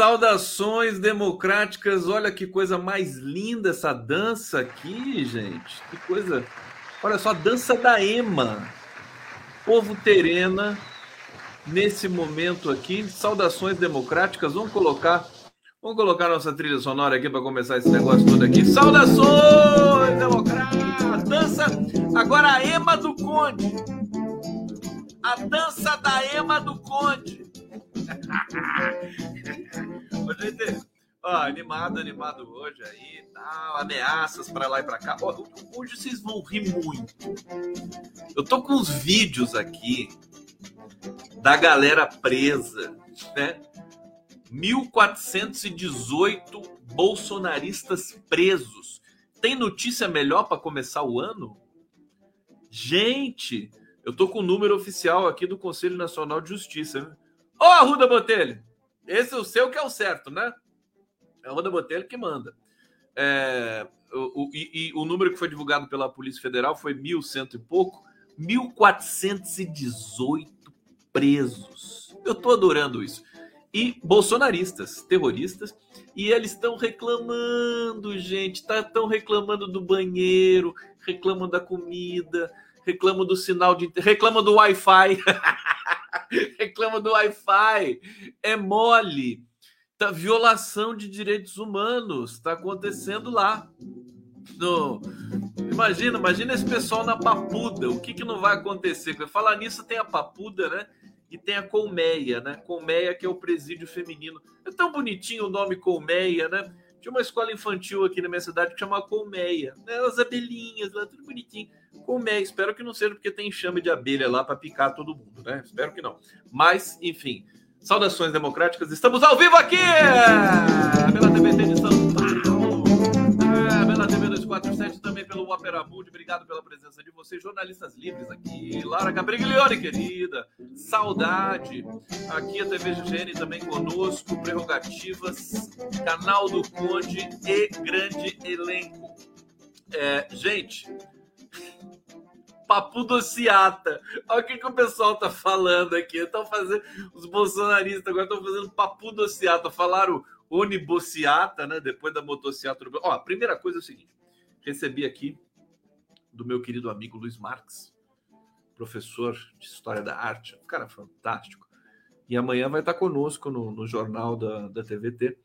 saudações democráticas. Olha que coisa mais linda essa dança aqui, gente. Que coisa. Olha só, a dança da Ema. Povo Terena, nesse momento aqui. Saudações democráticas. Vamos colocar. Vamos colocar nossa trilha sonora aqui para começar esse negócio todo aqui. Saudações democráticas. Dança. Agora a Ema do Conde. A dança da Ema do Conde. Gente, ó, animado, animado hoje aí, tal, ameaças para lá e para cá. Ó, hoje vocês vão rir muito. Eu tô com os vídeos aqui da galera presa, né? 1418 bolsonaristas presos. Tem notícia melhor para começar o ano? Gente, eu tô com o número oficial aqui do Conselho Nacional de Justiça. Né? Ô, Arruda Botelho! Esse o seu que é o certo, né? É o Arruda Botelho que manda. É, o, o, e, e, o número que foi divulgado pela Polícia Federal foi 1.100 e pouco. 1.418 presos. Eu tô adorando isso. E bolsonaristas, terroristas, e eles estão reclamando, gente, estão tá, reclamando do banheiro, reclamam da comida, reclamam do sinal de. reclamam do Wi-Fi. reclama do Wi-Fi, é mole. Tá, violação de direitos humanos está acontecendo lá. No, imagina, imagina esse pessoal na Papuda. O que, que não vai acontecer? Falar nisso tem a Papuda, né? E tem a Colmeia, né? Colmeia que é o presídio feminino. É tão bonitinho o nome Colmeia, né? Tinha uma escola infantil aqui na minha cidade que chamava Colmeia. Né? As abelhinhas lá, tudo bonitinho. Colmeia, espero que não seja porque tem enxame de abelha lá para picar todo mundo, né? Espero que não. Mas, enfim, saudações democráticas. Estamos ao vivo aqui pela TVT de São Paulo, é, pela TV 247, também pelo Opera Mundi. Obrigado pela presença de vocês, jornalistas livres aqui. Lara Cabriglione, querida. Saudade. Aqui a TV GGN também conosco. Prerrogativas, canal do Conde e grande elenco. É, gente, papo dociata. Olha o que, que o pessoal tá falando aqui. Estão fazendo. Os bolsonaristas agora estão fazendo papo dociata. Falaram onibociata, né? Depois da motociata. Ó, a primeira coisa é o seguinte: recebi aqui do meu querido amigo Luiz Marques, professor de História da Arte, um cara fantástico. E amanhã vai estar conosco no, no jornal da, da TVT.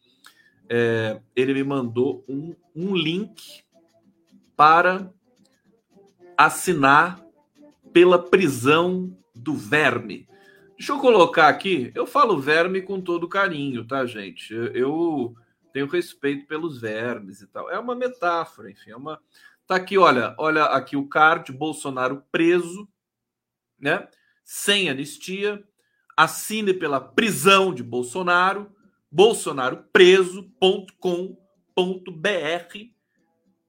É, ele me mandou um, um link para assinar pela prisão do verme. Deixa eu colocar aqui, eu falo verme com todo carinho, tá, gente? Eu tenho respeito pelos vermes e tal. É uma metáfora, enfim, é uma Tá aqui, olha, olha aqui o card Bolsonaro preso, né? Sem anistia, assine pela prisão de Bolsonaro, bolsonaropreso.com.br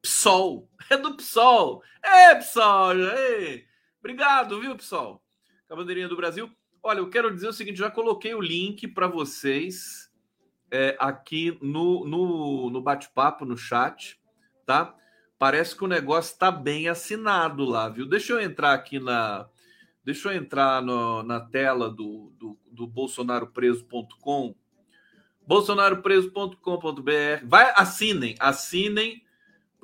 PSOL. É do PSOL. É, PSOL. É. Obrigado, viu, PSOL? Com a bandeirinha do Brasil. Olha, eu quero dizer o seguinte: já coloquei o link para vocês é, aqui no, no, no bate-papo, no chat, tá? Parece que o negócio está bem assinado lá, viu? Deixa eu entrar aqui na. Deixa eu entrar no, na tela do, do, do bolsonaropreso.com. bolsonaropreso.com.br. Vai, assinem, assinem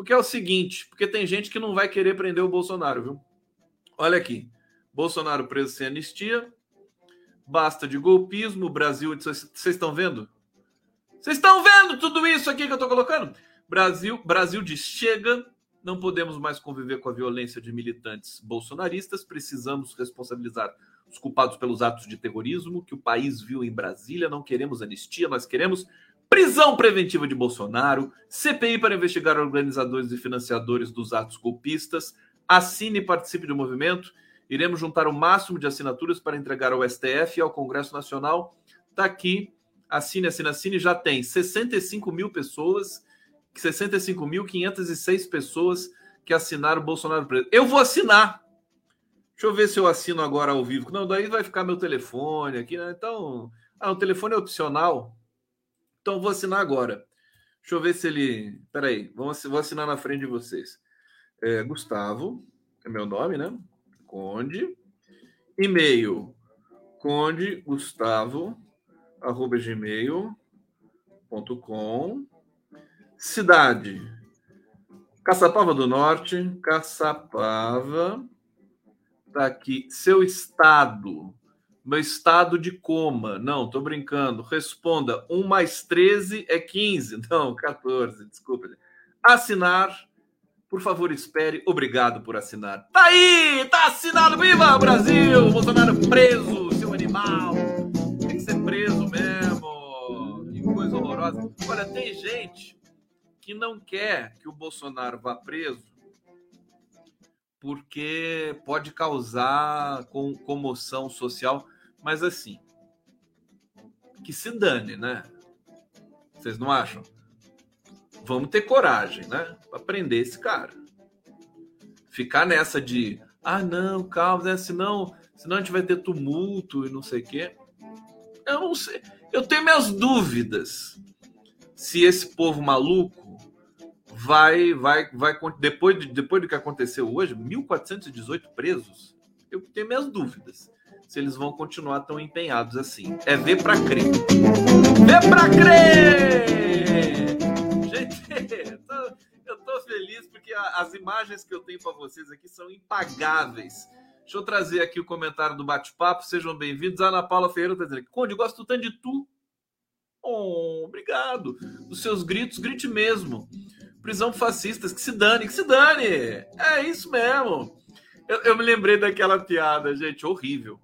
porque é o seguinte, porque tem gente que não vai querer prender o Bolsonaro, viu? Olha aqui. Bolsonaro preso sem anistia. Basta de golpismo. Brasil. Vocês estão vendo? Vocês estão vendo tudo isso aqui que eu estou colocando? Brasil, Brasil diz: chega, não podemos mais conviver com a violência de militantes bolsonaristas, precisamos responsabilizar os culpados pelos atos de terrorismo que o país viu em Brasília. Não queremos anistia, nós queremos Prisão preventiva de Bolsonaro, CPI para investigar organizadores e financiadores dos atos golpistas. Assine e participe do movimento. Iremos juntar o máximo de assinaturas para entregar ao STF e ao Congresso Nacional. Está aqui. Assine, assine, assine. Já tem 65 mil pessoas, 65.506 pessoas que assinaram o Bolsonaro preso. Eu vou assinar. Deixa eu ver se eu assino agora ao vivo. Não, daí vai ficar meu telefone aqui, né? Então, ah, o telefone é opcional. Então vou assinar agora. Deixa eu ver se ele. Peraí, vamos, vou assinar na frente de vocês. é Gustavo, é meu nome, né? Conde. E-mail, conde Gustavo, arroba gmail.com. Cidade, Caçapava do Norte, Caçapava. Tá aqui. Seu estado, meu estado de coma. Não, tô brincando. Responda. 1 mais 13 é 15. Não, 14, desculpa. Assinar. Por favor, espere. Obrigado por assinar. Tá aí! Tá assinado! Viva Brasil! Bolsonaro preso, seu animal! Tem que ser preso mesmo! Que coisa horrorosa. Olha, tem gente que não quer que o Bolsonaro vá preso porque pode causar comoção social. Mas assim, que se dane, né? Vocês não acham? Vamos ter coragem, né? Para prender esse cara. Ficar nessa de, ah, não, calma, né? senão, senão a gente vai ter tumulto e não sei o quê. Eu não sei. Eu tenho minhas dúvidas se esse povo maluco vai, vai, vai depois, de, depois do que aconteceu hoje, 1.418 presos. Eu tenho minhas dúvidas se eles vão continuar tão empenhados assim. É ver para crer. Ver para crer! Gente, eu tô, eu tô feliz porque as imagens que eu tenho para vocês aqui são impagáveis. Deixa eu trazer aqui o comentário do bate-papo. Sejam bem-vindos. Ana Paula Ferreira está dizendo: Conde, gosto tanto de tu. Oh, obrigado. Dos seus gritos, grite mesmo. Prisão fascistas, que se dane, que se dane. É isso mesmo. Eu, eu me lembrei daquela piada, gente, horrível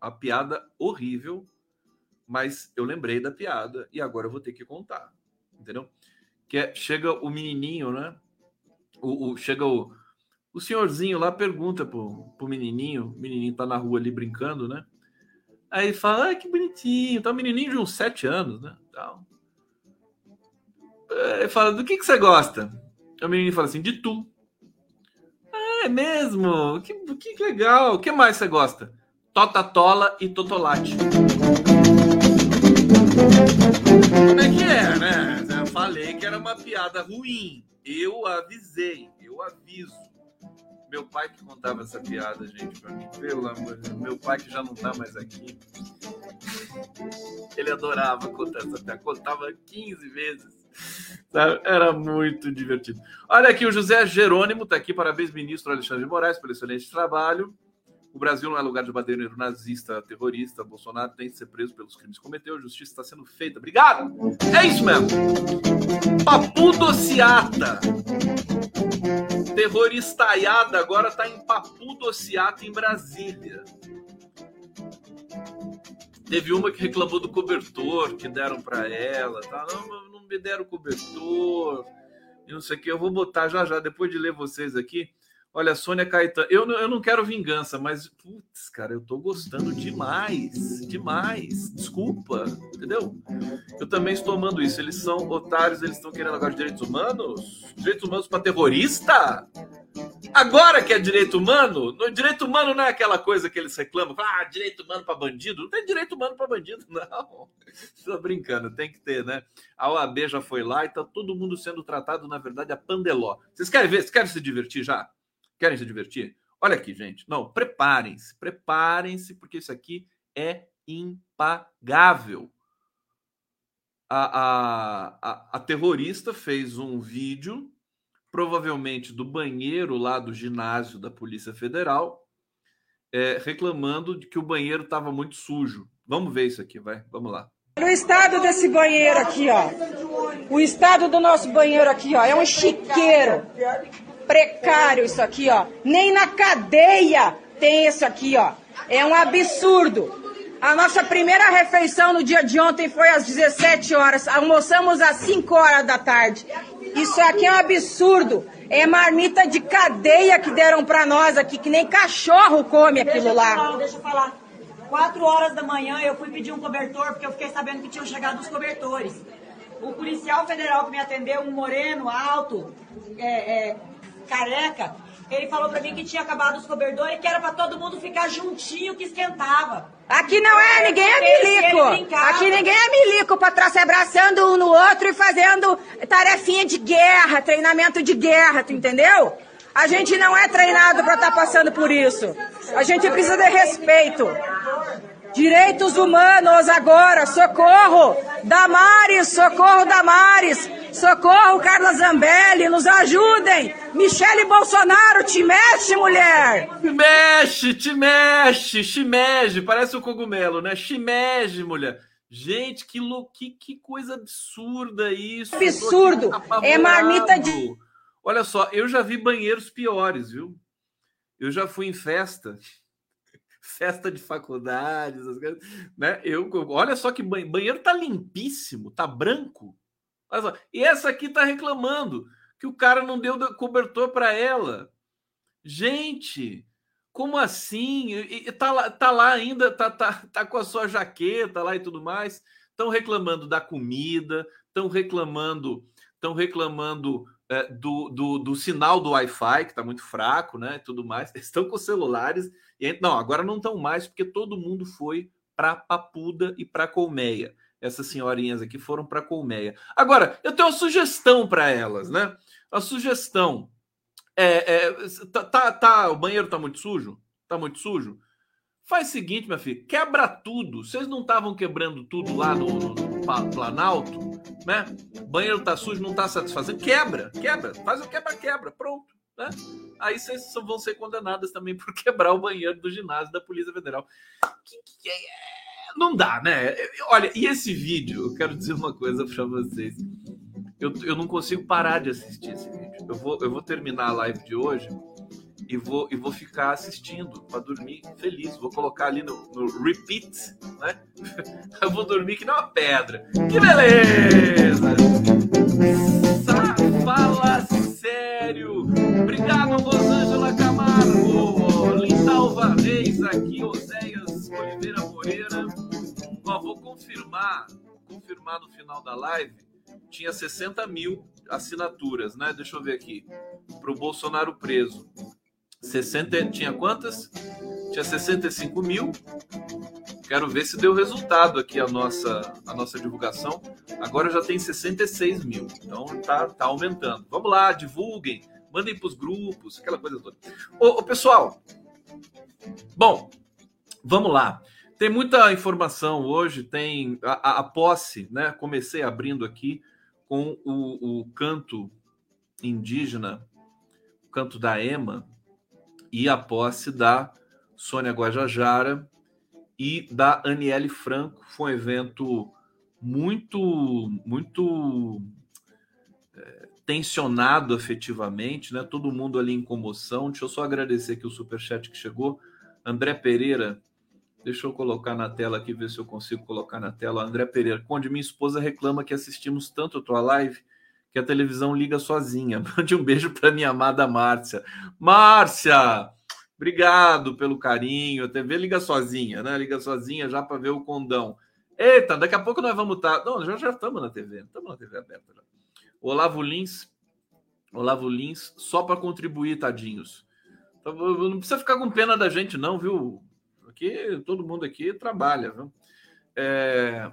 a piada horrível, mas eu lembrei da piada e agora eu vou ter que contar, entendeu? Que é, chega o menininho, né? O, o, chega o, o senhorzinho lá, pergunta pro, pro menininho, o menininho tá na rua ali brincando, né? Aí fala, ah, que bonitinho, tá um menininho de uns sete anos, né? Tal. Ele fala, do que que você gosta? O menino fala assim, de tu. Ah, é mesmo? Que, que legal. O que mais você gosta? Totatola e Totolate. Como é que é, né? Eu falei que era uma piada ruim. Eu avisei, eu aviso. Meu pai que contava essa piada, gente, pra mim. Pelo amor de Deus. Meu pai que já não tá mais aqui. Ele adorava contar essa piada. Contava 15 vezes. Era muito divertido. Olha aqui, o José Jerônimo tá aqui. Parabéns, ministro Alexandre de Moraes, pelo excelente trabalho. O Brasil não é lugar de badeiro nazista, terrorista. Bolsonaro tem que ser preso pelos crimes que cometeu. A justiça está sendo feita. Obrigado! É isso mesmo. Papu Dociata. Terroristaiada agora está em Papu Dociata, em Brasília. Teve uma que reclamou do cobertor que deram para ela. Tá? Não, não me deram cobertor. E não sei o que. Eu vou botar já já, depois de ler vocês aqui. Olha, Sônia Caetano, eu, eu não quero vingança, mas, putz, cara, eu tô gostando demais, demais. Desculpa, entendeu? Eu também estou amando isso. Eles são otários, eles estão querendo agora direitos humanos? Direitos humanos para terrorista? Agora que é direito humano, no direito humano não é aquela coisa que eles reclamam, ah, direito humano para bandido. Não tem direito humano para bandido, não. Estou brincando, tem que ter, né? A OAB já foi lá e tá todo mundo sendo tratado, na verdade, a pandeló. Vocês querem ver? Vocês querem se divertir já? Querem se divertir? Olha aqui, gente. Não, preparem-se, preparem-se, porque isso aqui é impagável. A, a, a, a, terrorista fez um vídeo, provavelmente do banheiro lá do ginásio da Polícia Federal, é, reclamando de que o banheiro estava muito sujo. Vamos ver isso aqui, vai. Vamos lá. O estado desse banheiro aqui, ó. O estado do nosso banheiro aqui, ó, é um chiqueiro precário isso aqui, ó. Nem na cadeia tem isso aqui, ó. É um absurdo. A nossa primeira refeição no dia de ontem foi às 17 horas. Almoçamos às 5 horas da tarde. Isso aqui é um absurdo. É marmita de cadeia que deram para nós aqui, que nem cachorro come aquilo lá. Deixa eu falar, deixa eu falar. 4 horas da manhã eu fui pedir um cobertor, porque eu fiquei sabendo que tinham chegado os cobertores. O policial federal que me atendeu, um moreno, alto, é, é, careca, ele falou pra mim que tinha acabado os cobertores e que era pra todo mundo ficar juntinho que esquentava. Aqui não é, ninguém é milico. Aqui ninguém é milico pra estar se abraçando um no outro e fazendo tarefinha de guerra, treinamento de guerra, tu entendeu? A gente não é treinado para estar passando por isso. A gente precisa de respeito. Direitos humanos agora, socorro! Damares, socorro Damares! Socorro Carla Zambelli, nos ajudem! Michele Bolsonaro, te mexe, mulher! Te mexe, te mexe, te parece o um cogumelo, né? Mexe, mulher. Gente, que, lo... que, que coisa absurda isso. Absurdo! É marmita de. Olha só, eu já vi banheiros piores, viu? Eu já fui em festa festa de faculdade, essas coisas, né? Eu, olha só que banheiro, banheiro tá limpíssimo, tá branco. Olha só. E essa aqui tá reclamando que o cara não deu cobertor para ela. Gente, como assim? E, tá, lá, tá lá ainda, tá, tá, tá com a sua jaqueta lá e tudo mais. Estão reclamando da comida, estão reclamando, estão reclamando é, do, do, do, sinal do Wi-Fi, que está muito fraco, né? Tudo mais. Estão com celulares. E, não, agora não estão mais, porque todo mundo foi para Papuda e para Colmeia. Essas senhorinhas aqui foram para Colmeia. Agora, eu tenho uma sugestão para elas, né? A sugestão é, é tá, tá, tá, o banheiro tá muito sujo? Tá muito sujo? Faz o seguinte, minha filha, quebra tudo. Vocês não estavam quebrando tudo lá no, no, no Planalto, né? Banheiro tá sujo, não tá satisfazendo. Quebra, quebra, faz o quebra-quebra, pronto. Né? Aí vocês vão ser condenadas também por quebrar o banheiro do ginásio da Polícia Federal. Que, que é, não dá, né? Olha, e esse vídeo, eu quero dizer uma coisa para vocês. Eu, eu não consigo parar de assistir esse vídeo. Eu vou, eu vou terminar a live de hoje e vou, e vou ficar assistindo para dormir feliz. Vou colocar ali no, no, repeat, né? Eu vou dormir que nem uma pedra. Que beleza! Fala sério! Obrigado, Rosângela Camargo! Lindalva Reis aqui, Oséias confirmar, confirmar no final da live. Tinha 60 mil assinaturas, né? Deixa eu ver aqui. Para o Bolsonaro preso. 60, tinha quantas? Tinha 65 mil. Quero ver se deu resultado aqui a nossa, a nossa divulgação. Agora já tem 66 mil. Então tá, tá aumentando. Vamos lá, divulguem, mandem para os grupos, aquela coisa toda. Ô, ô, pessoal, bom, vamos lá. Tem muita informação hoje, tem a, a, a posse, né? Comecei abrindo aqui com o, o canto indígena, o canto da Ema, e a posse da Sônia Guajajara e da Aniele Franco. Foi um evento muito, muito é, tensionado afetivamente, né? Todo mundo ali em comoção. Deixa eu só agradecer aqui o superchat que chegou. André Pereira, deixa eu colocar na tela aqui, ver se eu consigo colocar na tela. André Pereira, Conde, minha esposa reclama que assistimos tanto a tua live que a televisão liga sozinha. Mande um beijo para minha amada Márcia. Márcia, obrigado pelo carinho. A TV liga sozinha, né? Liga sozinha já para ver o condão. Eita, daqui a pouco nós vamos estar. Tá... Não, já já estamos na TV, estamos na TV aberta. Já. Olavo Lins, Olavo Lins, só para contribuir, tadinhos. Então, não precisa ficar com pena da gente, não, viu? Aqui todo mundo aqui trabalha, viu? É...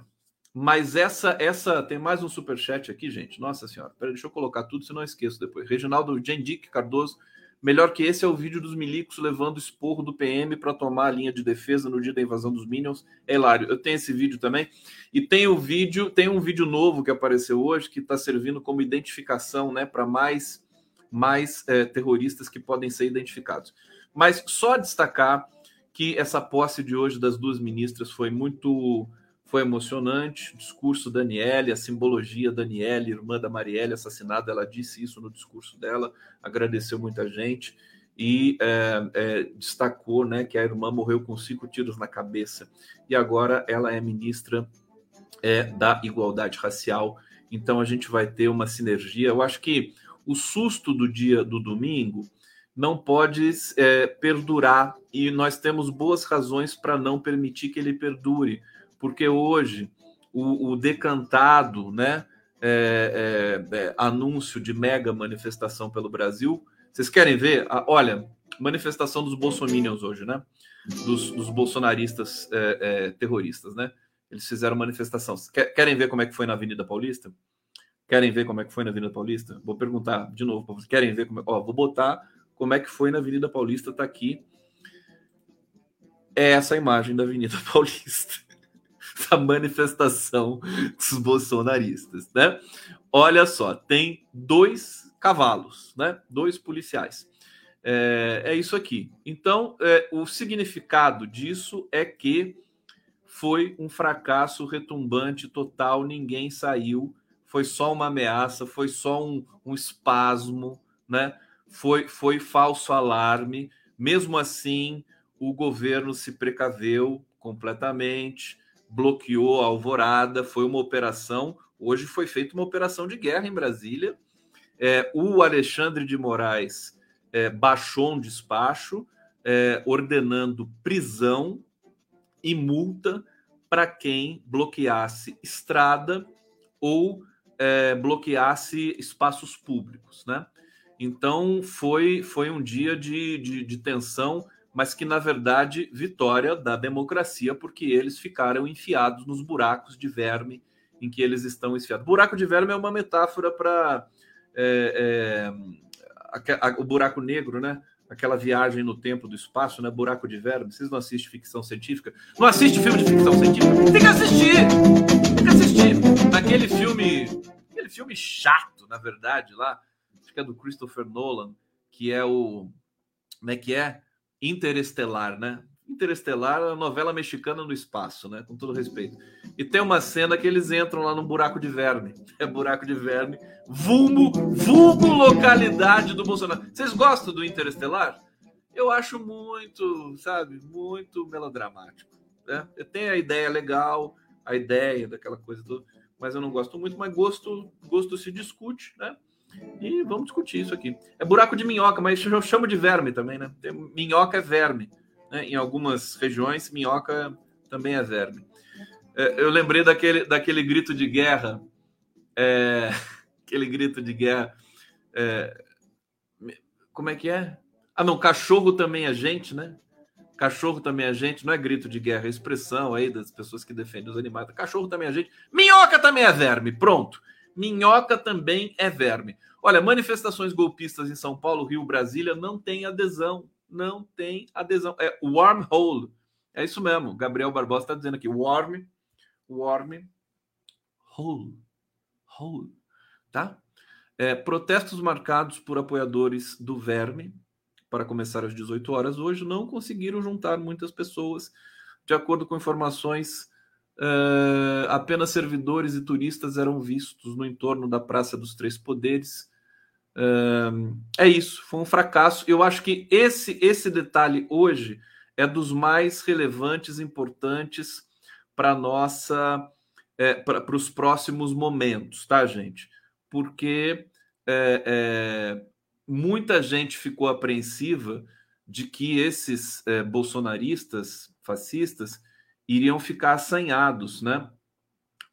Mas essa, essa tem mais um super chat aqui, gente. Nossa senhora, pera, deixa eu colocar tudo, senão eu esqueço depois. Reginaldo Gendic Cardoso, melhor que esse é o vídeo dos milicos levando esporro do PM para tomar a linha de defesa no dia da invasão dos Minions. É hilário. Eu tenho esse vídeo também. E tem o vídeo, tem um vídeo novo que apareceu hoje que está servindo como identificação, né, para mais mais é, terroristas que podem ser identificados. Mas só destacar que essa posse de hoje das duas ministras foi muito foi emocionante. O discurso da Daniele, a simbologia da Daniele, irmã da Marielle assassinada, ela disse isso no discurso dela, agradeceu muita gente e é, é, destacou né, que a irmã morreu com cinco tiros na cabeça e agora ela é ministra é, da igualdade racial. Então a gente vai ter uma sinergia. Eu acho que o susto do dia do domingo não pode é, perdurar e nós temos boas razões para não permitir que ele perdure porque hoje o, o decantado né, é, é, é, anúncio de mega manifestação pelo Brasil. Vocês querem ver? Ah, olha, manifestação dos bolsominions hoje, né? Dos, dos bolsonaristas é, é, terroristas, né? Eles fizeram manifestação. Querem ver como é que foi na Avenida Paulista? Querem ver como é que foi na Avenida Paulista? Vou perguntar de novo vocês. Querem ver como é? Ó, vou botar como é que foi na Avenida Paulista, está aqui. É essa imagem da Avenida Paulista. Essa manifestação dos bolsonaristas, né? Olha só, tem dois cavalos, né? Dois policiais. É, é isso aqui. Então, é, o significado disso é que foi um fracasso retumbante total, ninguém saiu, foi só uma ameaça, foi só um, um espasmo, né? Foi, foi falso alarme. Mesmo assim, o governo se precaveu completamente, bloqueou a alvorada, foi uma operação. Hoje foi feita uma operação de guerra em Brasília. É, o Alexandre de Moraes é, baixou um despacho é, ordenando prisão e multa para quem bloqueasse estrada ou é, bloqueasse espaços públicos, né? Então foi, foi um dia de, de, de tensão, mas que na verdade vitória da democracia, porque eles ficaram enfiados nos buracos de verme em que eles estão enfiados. Buraco de verme é uma metáfora para é, é, o buraco negro, né? Aquela viagem no tempo do espaço, né? Buraco de verme. Vocês não assistem ficção científica? Não assiste filme de ficção científica? Tem que assistir! Tem que assistir! Naquele filme, aquele filme chato, na verdade, lá, que é do Christopher Nolan, que é o. Como é que é? Interestelar, né? Interestelar é uma novela mexicana no espaço, né? Com todo respeito. E tem uma cena que eles entram lá num buraco de verme. É buraco de verme. Vulmo, vulmo localidade do Bolsonaro. Vocês gostam do Interestelar? Eu acho muito, sabe, muito melodramático. Né? Tenho a ideia legal, a ideia daquela coisa toda, mas eu não gosto muito, mas gosto, gosto se discute, né? E vamos discutir isso aqui. É buraco de minhoca, mas eu chamo de verme também, né? Minhoca é verme. Né? Em algumas regiões, minhoca também é verme. É, eu lembrei daquele, daquele grito de guerra, é, aquele grito de guerra. É, como é que é? Ah, não, cachorro também é gente, né? Cachorro também é gente, não é grito de guerra, é expressão aí das pessoas que defendem os animais. Cachorro também é gente. Minhoca também é verme, pronto. Minhoca também é verme. Olha, manifestações golpistas em São Paulo, Rio, Brasília não tem adesão não tem adesão. É wormhole. É isso mesmo. Gabriel Barbosa está dizendo aqui. Worm, worm, hole, hole, tá? É, protestos marcados por apoiadores do Verme para começar às 18 horas hoje não conseguiram juntar muitas pessoas. De acordo com informações, é, apenas servidores e turistas eram vistos no entorno da Praça dos Três Poderes é isso, foi um fracasso. Eu acho que esse, esse detalhe hoje é dos mais relevantes, importantes para nossa é, para os próximos momentos, tá, gente? Porque é, é, muita gente ficou apreensiva de que esses é, bolsonaristas, fascistas, iriam ficar assanhados, né?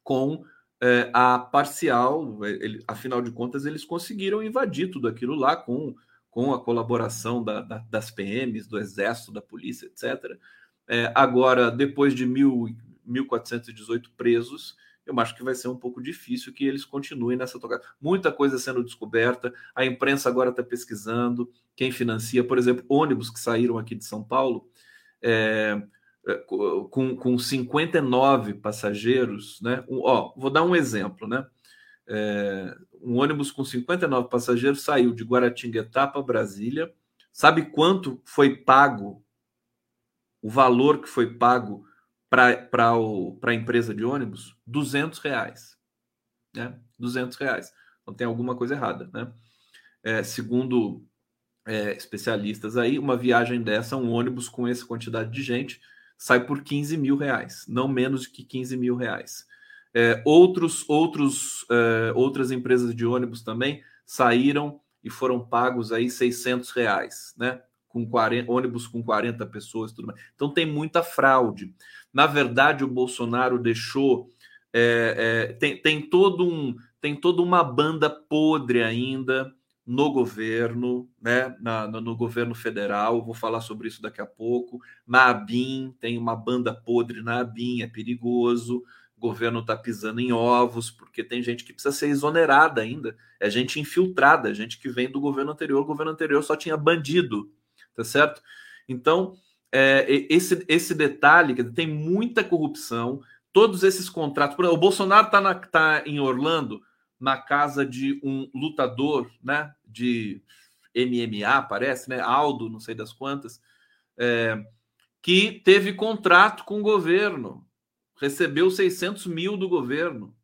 Com é, a parcial, ele, afinal de contas, eles conseguiram invadir tudo aquilo lá com, com a colaboração da, da, das PMs, do Exército, da Polícia, etc. É, agora, depois de mil, 1.418 presos, eu acho que vai ser um pouco difícil que eles continuem nessa tocada. Muita coisa sendo descoberta, a imprensa agora está pesquisando quem financia, por exemplo, ônibus que saíram aqui de São Paulo. É, com, com 59 passageiros, né? Um, ó, vou dar um exemplo, né? É, um ônibus com 59 passageiros saiu de Guaratinguetá para Brasília. Sabe quanto foi pago? O valor que foi pago para a empresa de ônibus? 200 reais. Né? 200 reais. Então tem alguma coisa errada, né? É, segundo é, especialistas aí, uma viagem dessa, um ônibus com essa quantidade de gente, sai por 15 mil reais, não menos que 15 mil reais. É, outros, outros, é, outras empresas de ônibus também saíram e foram pagos aí 600 reais, né? Com 40, ônibus com 40 pessoas, tudo mais. Então tem muita fraude. Na verdade, o Bolsonaro deixou é, é tem, tem todo um tem toda uma banda podre ainda no governo, né, na, no governo federal, vou falar sobre isso daqui a pouco. Na ABIN, tem uma banda podre na ABIN, é perigoso. governo está pisando em ovos, porque tem gente que precisa ser exonerada ainda. É gente infiltrada, é gente que vem do governo anterior. O governo anterior só tinha bandido, tá certo? Então, é, esse, esse detalhe, tem muita corrupção, todos esses contratos. Exemplo, o Bolsonaro está tá em Orlando, na casa de um lutador, né? De MMA, parece, né? Aldo, não sei das quantas, é, que teve contrato com o governo recebeu 600 mil do governo,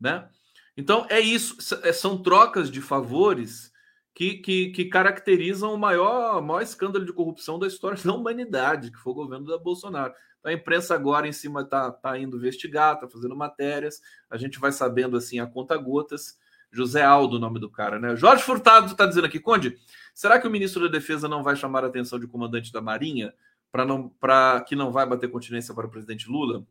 né? Então é isso, é, são trocas de favores que, que, que caracterizam o maior, maior escândalo de corrupção da história da humanidade, que foi o governo da Bolsonaro. Então, a imprensa agora em cima está tá indo investigar, está fazendo matérias, a gente vai sabendo assim a conta gotas. José Aldo, o nome do cara, né? Jorge Furtado está dizendo aqui, Conde, será que o ministro da Defesa não vai chamar a atenção de comandante da Marinha para não para que não vai bater continência para o presidente Lula?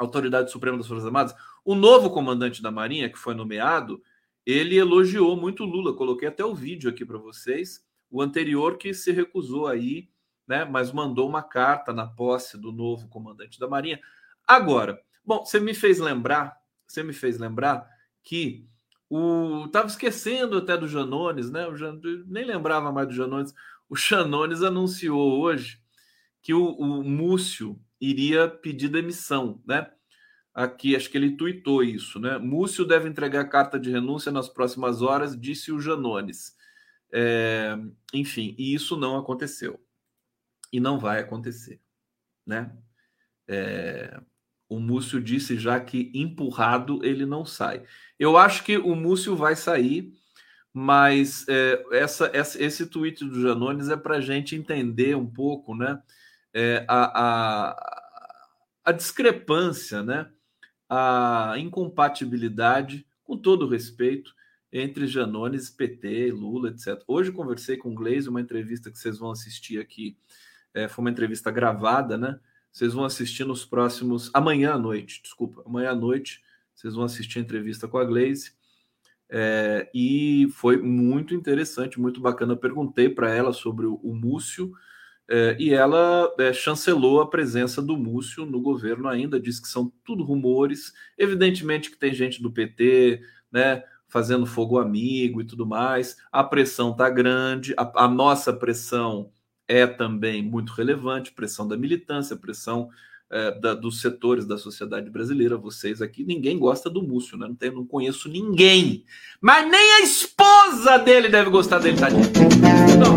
Autoridade Suprema das Forças Armadas, o novo comandante da Marinha, que foi nomeado, ele elogiou muito Lula. Coloquei até o vídeo aqui para vocês. O anterior que se recusou aí, né? Mas mandou uma carta na posse do novo comandante da Marinha. Agora, bom, você me fez lembrar, você me fez lembrar que o tava esquecendo até do Janones, né? O Jan... nem lembrava mais do Janones. O Janones anunciou hoje que o, o Múcio iria pedir demissão, né? Aqui, acho que ele tuitou isso, né? Múcio deve entregar carta de renúncia nas próximas horas, disse o Janones. É, enfim, e isso não aconteceu. E não vai acontecer, né? É, o Múcio disse já que empurrado ele não sai. Eu acho que o Múcio vai sair, mas é, essa, essa, esse tweet do Janones é para a gente entender um pouco, né? é, a, a, a discrepância, né? A incompatibilidade, com todo respeito, entre Janones, PT, Lula, etc. Hoje conversei com o Gleisi, uma entrevista que vocês vão assistir aqui, é, foi uma entrevista gravada, né? Vocês vão assistir nos próximos. Amanhã à noite, desculpa, amanhã à noite, vocês vão assistir a entrevista com a Gleisi. É, e foi muito interessante, muito bacana. perguntei para ela sobre o, o Múcio, é, e ela é, chancelou a presença do Múcio no governo ainda, diz que são tudo rumores. Evidentemente que tem gente do PT, né, fazendo fogo amigo e tudo mais. A pressão está grande, a, a, nossa pressão é também muito relevante, pressão da militância, pressão é, da, dos setores da sociedade brasileira. Vocês aqui, ninguém gosta do Múcio, né? Não, tem, não conheço ninguém. Mas nem a esposa dele deve gostar dele, tadinho. Não.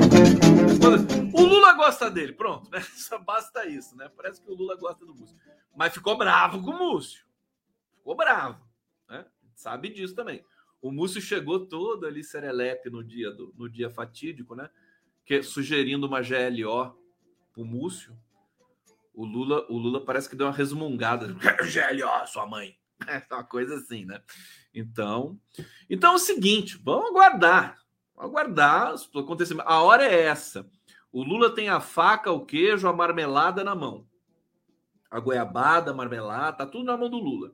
O Lula gosta dele, pronto, né? Só basta isso, né? Parece que o Lula gosta do Múcio. Mas ficou bravo com o Múcio. Ficou bravo, né? Sabe disso também. O Múcio chegou todo ali serelepe no dia do, no dia fatídico, né? Que sugerindo uma GLO pro Múcio. O Lula, o Lula parece que deu uma resmungada. GLO, sua mãe. É uma coisa assim, né? Então, então é o seguinte, vamos aguardar. Vamos aguardar o acontecimento. A hora é essa. O Lula tem a faca, o queijo, a marmelada na mão. A goiabada, a marmelada, tá tudo na mão do Lula.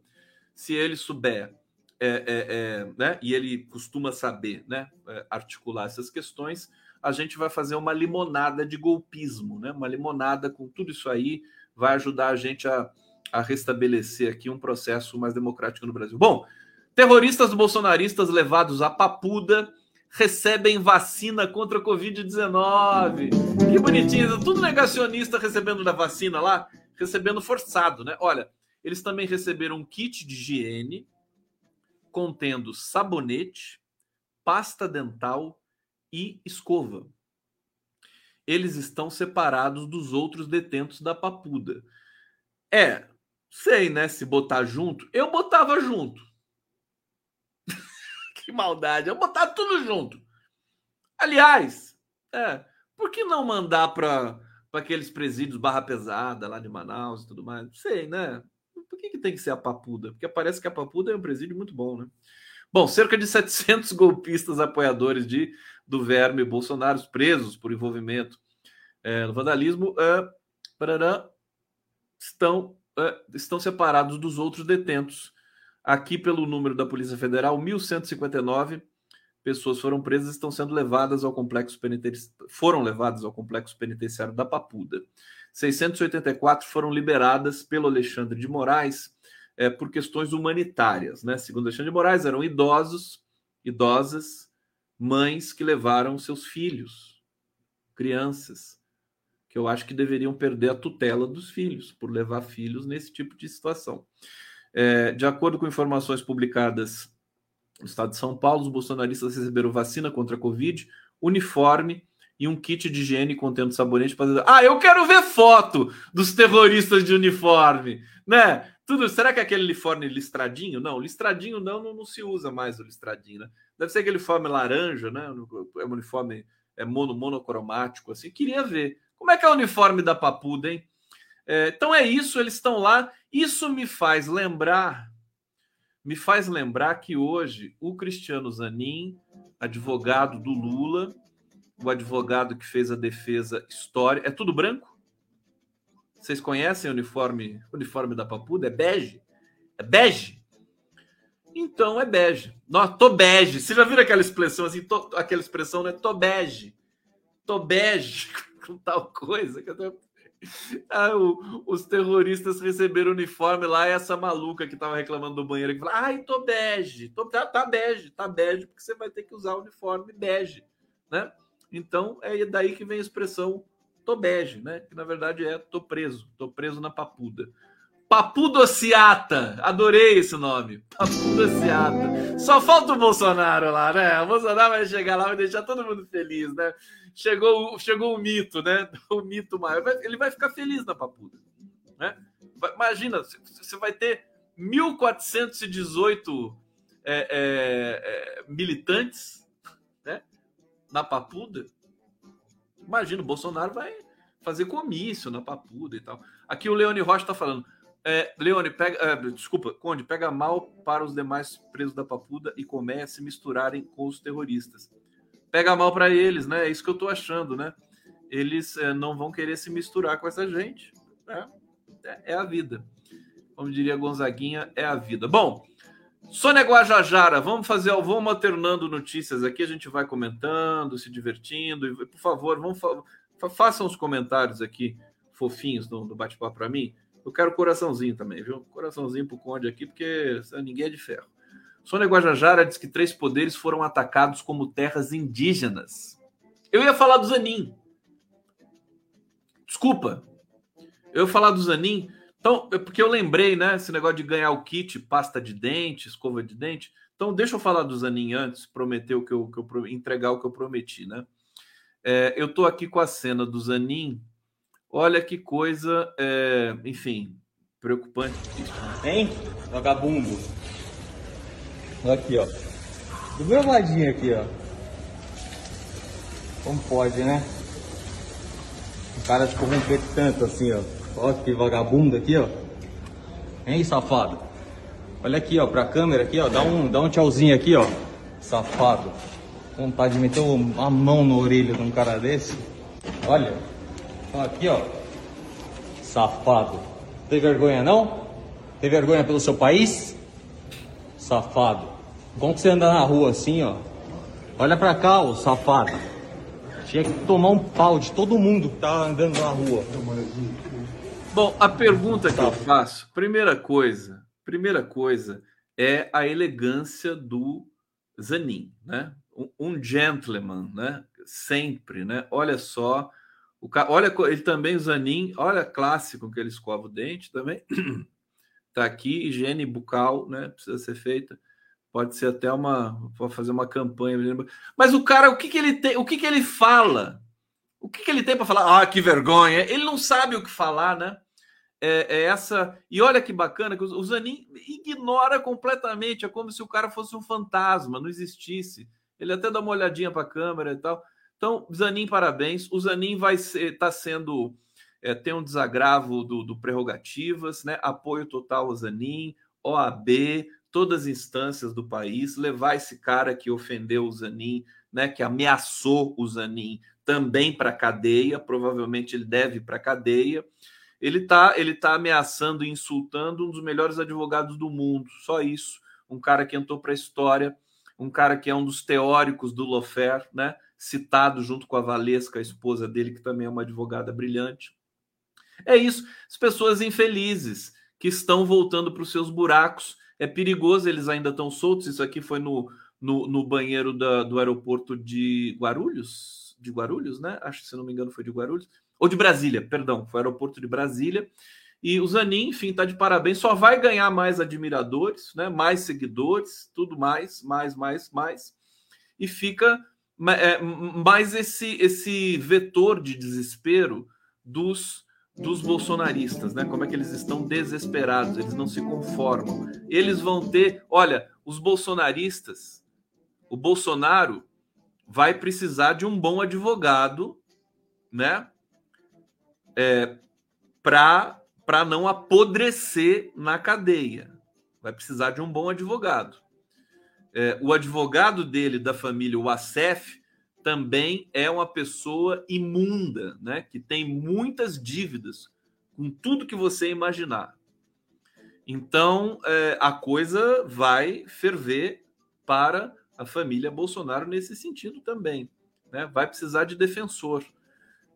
Se ele souber, é, é, é, né, e ele costuma saber né, é, articular essas questões, a gente vai fazer uma limonada de golpismo, né? Uma limonada com tudo isso aí vai ajudar a gente a, a restabelecer aqui um processo mais democrático no Brasil. Bom, terroristas bolsonaristas levados à papuda recebem vacina contra a Covid-19. Que bonitinho, tudo negacionista recebendo da vacina lá, recebendo forçado, né? Olha, eles também receberam um kit de higiene contendo sabonete, pasta dental e escova. Eles estão separados dos outros detentos da Papuda. É, sei, né? Se botar junto, eu botava junto que maldade. Eu botar tudo junto. Aliás, é, por que não mandar para aqueles presídios barra pesada lá de Manaus e tudo mais? Não sei, né? Por que, que tem que ser a Papuda? Porque parece que a Papuda é um presídio muito bom, né? Bom, cerca de 700 golpistas apoiadores de do Verme Bolsonaro presos por envolvimento é, no vandalismo é, estão, é, estão separados dos outros detentos Aqui, pelo número da Polícia Federal, 1.159 pessoas foram presas e estão sendo levadas ao complexo penitenciário, foram levadas ao complexo penitenciário da Papuda. 684 foram liberadas pelo Alexandre de Moraes, é, por questões humanitárias, né? Segundo Alexandre de Moraes, eram idosos, idosas, mães que levaram seus filhos, crianças, que eu acho que deveriam perder a tutela dos filhos por levar filhos nesse tipo de situação. É, de acordo com informações publicadas no estado de São Paulo, os bolsonaristas receberam vacina contra a Covid, uniforme e um kit de higiene contendo sabonete para Ah, eu quero ver foto dos terroristas de uniforme, né? Tudo, será que é aquele uniforme listradinho? Não, listradinho não, não, não, se usa mais o listradinho, né? Deve ser aquele uniforme laranja, né? É um uniforme é mono, monocromático, assim. Queria ver. Como é que é o uniforme da Papuda, hein? É, então é isso, eles estão lá. Isso me faz lembrar, me faz lembrar que hoje o Cristiano Zanin, advogado do Lula, o advogado que fez a defesa histórica. É tudo branco? Vocês conhecem o uniforme, uniforme da Papuda? É bege? É bege? Então é bege. Tô bege. Você já viram aquela expressão assim? Tô, aquela expressão, né? Tô bege. Tô bege com tal coisa. Ah, o, os terroristas receberam uniforme lá e essa maluca que tava reclamando do banheiro que falou: ai, tô bege. Tô, tá, tá bege, tá bege, porque você vai ter que usar o uniforme bege, né? Então é daí que vem a expressão tô bege, né? Que na verdade é tô preso, tô preso na papuda. Papudociata, adorei esse nome. Papudociata. Só falta o Bolsonaro lá, né? O Bolsonaro vai chegar lá e deixar todo mundo feliz, né? Chegou, chegou o mito, né? O mito maior. Ele vai ficar feliz na papuda, né? Imagina, você vai ter 1.418 é, é, é, militantes na Papuda, imagina, o Bolsonaro vai fazer comício na Papuda e tal. Aqui o Leone Rocha está falando. É, Leone, pega, é, desculpa, Conde, pega mal para os demais presos da Papuda e comece a se misturarem com os terroristas. Pega mal para eles, né? É isso que eu estou achando, né? Eles é, não vão querer se misturar com essa gente. É, é, a vida. Como diria Gonzaguinha, é a vida. Bom, Sônia Guajajara, vamos fazer, vamos alternando notícias aqui, a gente vai comentando, se divertindo. E, por favor, vamos fa façam os comentários aqui fofinhos no, no bate-papo para mim. Eu quero coraçãozinho também, viu? Coraçãozinho pro Conde aqui, porque ninguém é de ferro. Sônia Guajajara diz que três poderes foram atacados como terras indígenas. Eu ia falar do Zanin. Desculpa. Eu ia falar do Zanin então, é porque eu lembrei, né? Esse negócio de ganhar o kit, pasta de dente, escova de dente. Então, deixa eu falar do Zanin antes, prometer o que eu, que eu entregar o que eu prometi, né? É, eu tô aqui com a cena do Zanin. Olha que coisa, é, enfim, preocupante. Hein? Vagabundo. Aqui, ó. Do meu ladinho aqui, ó. Como pode, né? O cara se corromper tanto assim, ó. Olha que vagabundo aqui, ó. Hein, safado? Olha aqui, ó, pra câmera aqui, ó. Dá um, dá um tchauzinho aqui, ó. Safado. Vontade de meter uma mão na orelha de um cara desse. Olha. Aqui, ó. Safado. Tem vergonha não? Tem vergonha pelo seu país? Safado. Como que você anda na rua assim, ó? Olha pra cá, ô safado. Tinha que tomar um pau de todo mundo que tá andando na rua. Bom, a pergunta que eu faço, primeira coisa, primeira coisa é a elegância do Zanin, né? Um, gentleman, né? Sempre, né? Olha só, o ca... olha ele também o Zanin, olha clássico que ele escova o dente também. tá aqui, higiene bucal, né? Precisa ser feita. Pode ser até uma, pode fazer uma campanha. Mas o cara, o que que ele tem? O que que ele fala? O que, que ele tem para falar? Ah, que vergonha! Ele não sabe o que falar, né? É, é essa. E olha que bacana que o Zanin ignora completamente. É como se o cara fosse um fantasma, não existisse. Ele até dá uma olhadinha para a câmera e tal. Então, Zanin, parabéns. O Zanin vai ser, tá sendo. É, tem um desagravo do, do prerrogativas, né? Apoio total ao Zanin, OAB, todas as instâncias do país, levar esse cara que ofendeu o Zanin, né? Que ameaçou o Zanin também para cadeia, provavelmente ele deve para cadeia. Ele está ele tá ameaçando e insultando um dos melhores advogados do mundo, só isso. Um cara que entrou para a história, um cara que é um dos teóricos do Lofer, né? citado junto com a Valesca, a esposa dele, que também é uma advogada brilhante. É isso, as pessoas infelizes que estão voltando para os seus buracos. É perigoso, eles ainda estão soltos. Isso aqui foi no, no, no banheiro da, do aeroporto de Guarulhos, de Guarulhos, né? Acho que se não me engano foi de Guarulhos, ou de Brasília, perdão, foi o aeroporto de Brasília. E o Zanin, enfim, tá de parabéns, só vai ganhar mais admiradores, né? Mais seguidores, tudo mais, mais, mais, mais. E fica é, mais esse esse vetor de desespero dos dos bolsonaristas, né? Como é que eles estão desesperados, eles não se conformam. Eles vão ter, olha, os bolsonaristas, o Bolsonaro vai precisar de um bom advogado, né? É, para para não apodrecer na cadeia. Vai precisar de um bom advogado. É, o advogado dele, da família, o Acef, também é uma pessoa imunda, né? que tem muitas dívidas com tudo que você imaginar. Então, é, a coisa vai ferver para a família Bolsonaro nesse sentido também. Né? Vai precisar de defensor.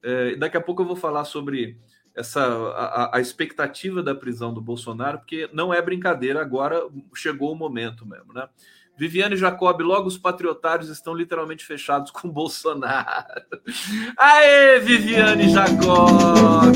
É, daqui a pouco eu vou falar sobre essa a, a, expectativa da prisão do Bolsonaro, porque não é brincadeira, agora chegou o momento mesmo, né? Viviane Jacob, logo os patriotários estão literalmente fechados com Bolsonaro. Aê, Viviane Jacob!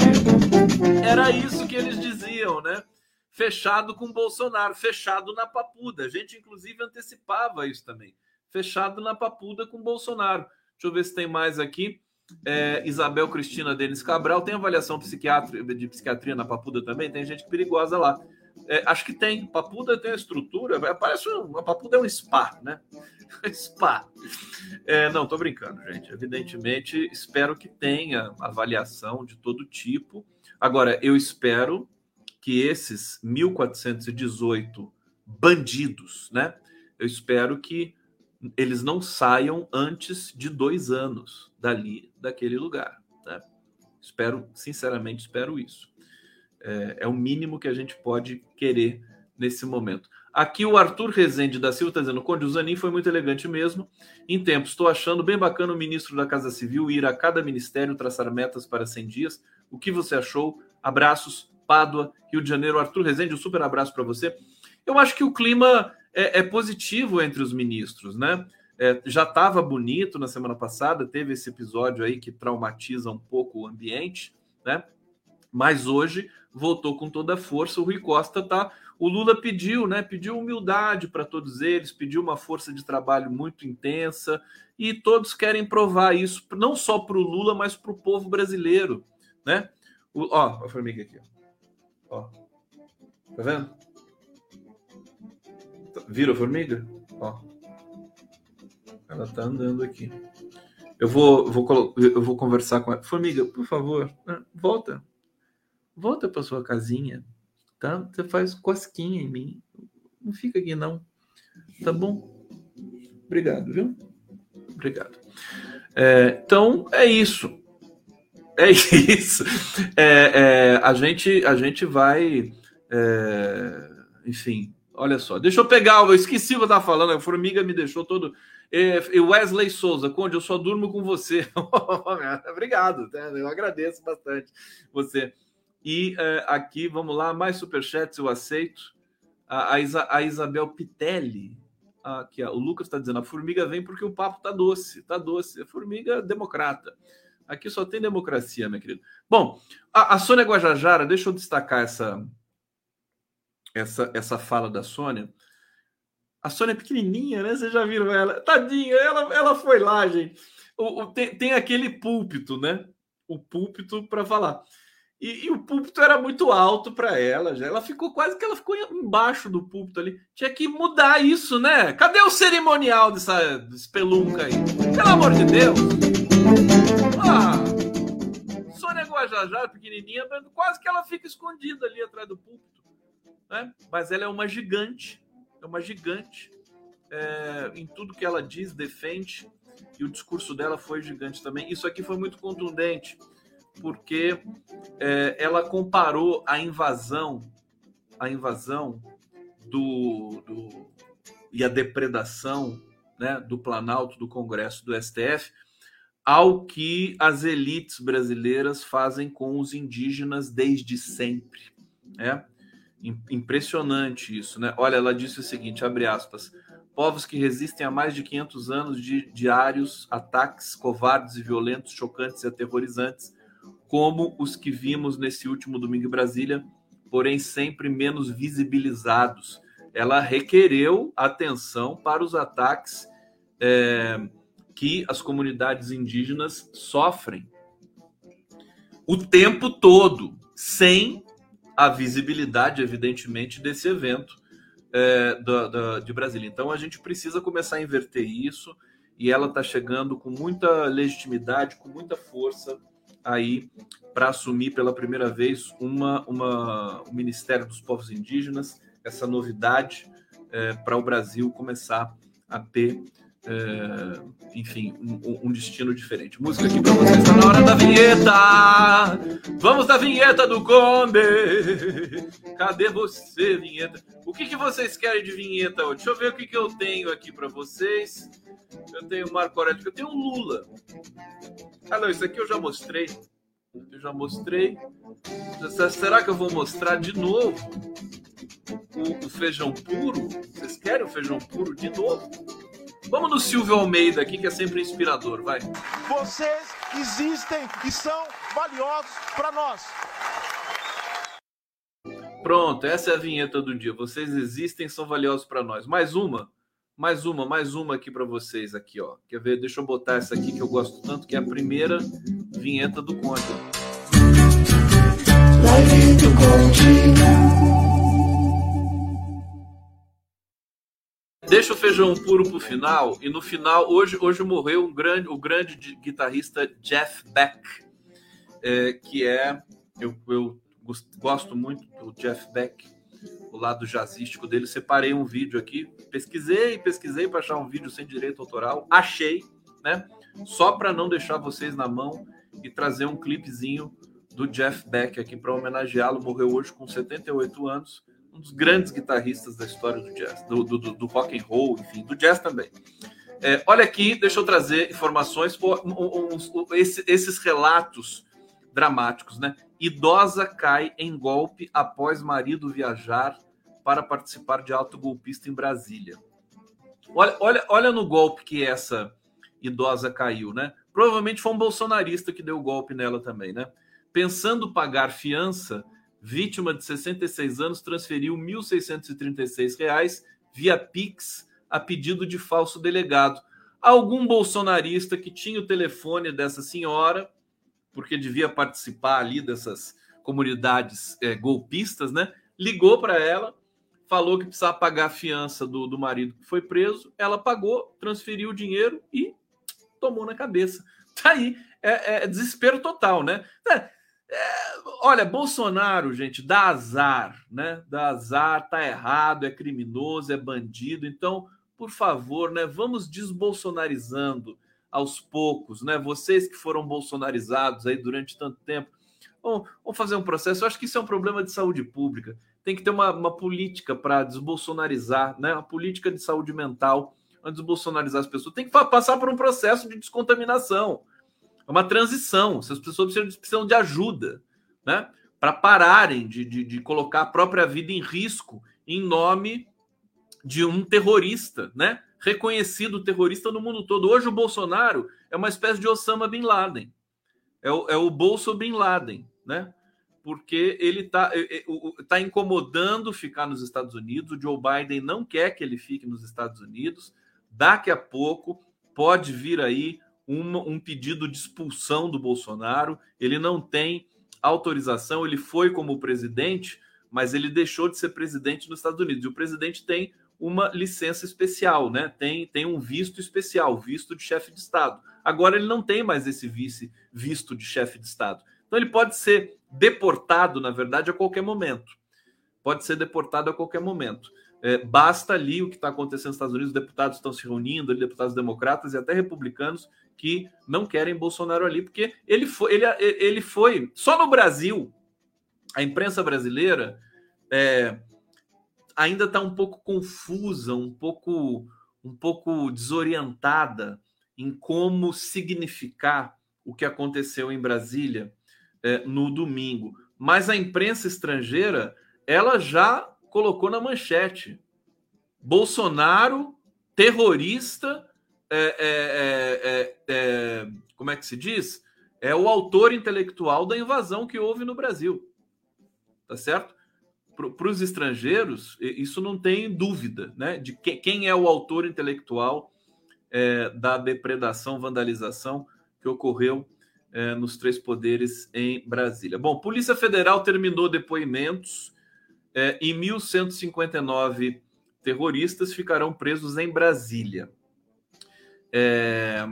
Era isso que eles diziam, né? Fechado com Bolsonaro, fechado na papuda. A gente, inclusive, antecipava isso também. Fechado na papuda com Bolsonaro. Deixa eu ver se tem mais aqui é, Isabel Cristina Denis Cabral. Tem avaliação de psiquiatria na Papuda também? Tem gente perigosa lá. É, acho que tem. Papuda tem a estrutura. Parece uma Papuda é um spa, né? spa. É, não, tô brincando, gente. Evidentemente, espero que tenha avaliação de todo tipo. Agora, eu espero que esses 1.418 bandidos, né? Eu espero que eles não saiam antes de dois anos dali, daquele lugar. Né? Espero, sinceramente, espero isso. É, é, o mínimo que a gente pode querer nesse momento. Aqui o Arthur Rezende da Silva está dizendo: Conde, o Zanin foi muito elegante mesmo. Em tempo, estou achando bem bacana o ministro da Casa Civil ir a cada ministério traçar metas para 100 dias. O que você achou? Abraços, Pádua, Rio de Janeiro. Arthur Rezende, um super abraço para você. Eu acho que o clima é, é positivo entre os ministros, né? É, já estava bonito na semana passada, teve esse episódio aí que traumatiza um pouco o ambiente, né? Mas hoje voltou com toda a força. O Rui Costa tá. O Lula pediu, né? Pediu humildade para todos eles, pediu uma força de trabalho muito intensa e todos querem provar isso, não só para o Lula, mas para o povo brasileiro, né? O, ó, a formiga aqui, ó. Tá vendo? Vira a formiga? Ó. Ela tá andando aqui. Eu vou, vou, eu vou conversar com ela. Formiga, por favor, né, volta. Volta para sua casinha, tá? Você faz cosquinha em mim. Não fica aqui, não. Tá bom? Obrigado, viu? Obrigado. É, então, é isso. É isso. É, é, a, gente, a gente vai. É, enfim, Olha só, deixa eu pegar, eu esqueci o que eu estava falando, a formiga me deixou todo. E Wesley Souza, Conde, eu só durmo com você. Obrigado, né? eu agradeço bastante você. E é, aqui, vamos lá, mais superchats eu aceito. A, a, Isa, a Isabel Pitelli, aqui, ó, o Lucas está dizendo: a formiga vem porque o papo tá doce, tá doce. A formiga democrata. Aqui só tem democracia, meu querido. Bom, a, a Sônia Guajajara, deixa eu destacar essa, essa, essa fala da Sônia. A Sônia é pequenininha, né? Vocês já viram ela? Tadinha, ela, ela foi lá, gente. O, o tem, tem aquele púlpito, né? O púlpito para falar. E, e, o púlpito era muito alto para ela, já. Ela ficou quase que ela ficou embaixo do púlpito ali. Tinha que mudar isso, né? Cadê o cerimonial dessa espelunca aí? Pelo amor de Deus! Ah! Sônia Guajajara, pequenininha, quase que ela fica escondida ali atrás do púlpito né? mas ela é uma gigante, é uma gigante é, em tudo que ela diz, defende, e o discurso dela foi gigante também. Isso aqui foi muito contundente, porque é, ela comparou a invasão, a invasão do, do e a depredação né, do Planalto, do Congresso, do STF, ao que as elites brasileiras fazem com os indígenas desde sempre. Né? Impressionante isso, né? Olha, ela disse o seguinte, abre aspas, povos que resistem há mais de 500 anos de diários ataques covardes e violentos, chocantes e aterrorizantes, como os que vimos nesse último domingo em Brasília, porém sempre menos visibilizados. Ela requereu atenção para os ataques é, que as comunidades indígenas sofrem o tempo todo, sem a visibilidade, evidentemente, desse evento é, da, da, de Brasília. Então, a gente precisa começar a inverter isso e ela está chegando com muita legitimidade, com muita força aí para assumir pela primeira vez uma, uma, o Ministério dos Povos Indígenas, essa novidade é, para o Brasil começar a ter é, enfim, um, um, destino diferente. Música aqui pra vocês, tá na hora da vinheta! Vamos da vinheta do Conde! Cadê você, vinheta? O que, que vocês querem de vinheta hoje? Deixa eu ver o que, que eu tenho aqui para vocês. Eu tenho Marco Aurélio, eu tenho Lula. Ah, não, isso aqui eu já mostrei. Eu já mostrei. Será que eu vou mostrar de novo o, o feijão puro? Vocês querem o feijão puro de novo? Vamos no Silvio Almeida aqui, que é sempre inspirador, vai. Vocês existem e são valiosos para nós. Pronto, essa é a vinheta do dia. Vocês existem, são valiosos para nós. Mais uma, mais uma, mais uma aqui para vocês aqui, ó. Quer ver? Deixa eu botar essa aqui que eu gosto tanto, que é a primeira vinheta do Conde. Live do Conde. Deixa o feijão puro pro final. E no final, hoje, hoje morreu um grande, o grande guitarrista Jeff Beck, é, que é. Eu, eu gosto muito do Jeff Beck, o lado jazzístico dele. Separei um vídeo aqui, pesquisei, pesquisei para achar um vídeo sem direito autoral. Achei, né? Só para não deixar vocês na mão e trazer um clipezinho do Jeff Beck aqui para homenageá-lo. Morreu hoje com 78 anos um dos grandes guitarristas da história do jazz, do, do, do rock and roll, enfim, do jazz também. É, olha aqui, deixa eu trazer informações, esses relatos dramáticos, né? Idosa cai em golpe após marido viajar para participar de alto golpista em Brasília. Olha, olha, olha no golpe que essa idosa caiu, né? Provavelmente foi um bolsonarista que deu o golpe nela também, né? Pensando pagar fiança, vítima de 66 anos, transferiu R$ 1.636 via Pix a pedido de falso delegado. Algum bolsonarista que tinha o telefone dessa senhora, porque devia participar ali dessas comunidades é, golpistas, né? Ligou para ela, falou que precisava pagar a fiança do, do marido que foi preso. Ela pagou, transferiu o dinheiro e tomou na cabeça. Tá aí, é, é desespero total, né? É, é, olha, Bolsonaro, gente, dá azar, né? Dá azar, tá errado, é criminoso, é bandido. Então, por favor, né? Vamos desbolsonarizando aos poucos, né? Vocês que foram bolsonarizados aí durante tanto tempo, vamos, vamos fazer um processo. Eu acho que isso é um problema de saúde pública. Tem que ter uma, uma política para desbolsonarizar, né? Uma política de saúde mental, para desbolsonarizar as pessoas. Tem que passar por um processo de descontaminação é uma transição. Essas pessoas precisam, precisam de ajuda, né? Para pararem de, de, de, colocar a própria vida em risco em nome de um terrorista, né? Reconhecido terrorista no mundo todo. Hoje o Bolsonaro é uma espécie de Osama Bin Laden. É o, é o Bolso Bin Laden, né? Porque ele está é, é, tá incomodando ficar nos Estados Unidos. O Joe Biden não quer que ele fique nos Estados Unidos. Daqui a pouco pode vir aí um pedido de expulsão do Bolsonaro. Ele não tem autorização, ele foi como presidente, mas ele deixou de ser presidente nos Estados Unidos. E o presidente tem uma licença especial, né? Tem, tem um visto especial, visto de chefe de Estado. Agora ele não tem mais esse vice visto de chefe de Estado. Então ele pode ser deportado, na verdade, a qualquer momento. Pode ser deportado a qualquer momento. É, basta ali o que está acontecendo nos Estados Unidos, os deputados estão se reunindo, ali, deputados democratas e até republicanos que não querem Bolsonaro ali, porque ele foi, ele, ele foi só no Brasil, a imprensa brasileira é, ainda está um pouco confusa, um pouco, um pouco desorientada em como significar o que aconteceu em Brasília é, no domingo. Mas a imprensa estrangeira ela já colocou na manchete. Bolsonaro, terrorista, é, é, é, é, como é que se diz? É o autor intelectual da invasão que houve no Brasil. Tá certo? Para os estrangeiros, isso não tem dúvida, né? De que, quem é o autor intelectual é, da depredação, vandalização que ocorreu é, nos três poderes em Brasília. Bom, Polícia Federal terminou depoimentos é, e 1.159 terroristas ficarão presos em Brasília. É,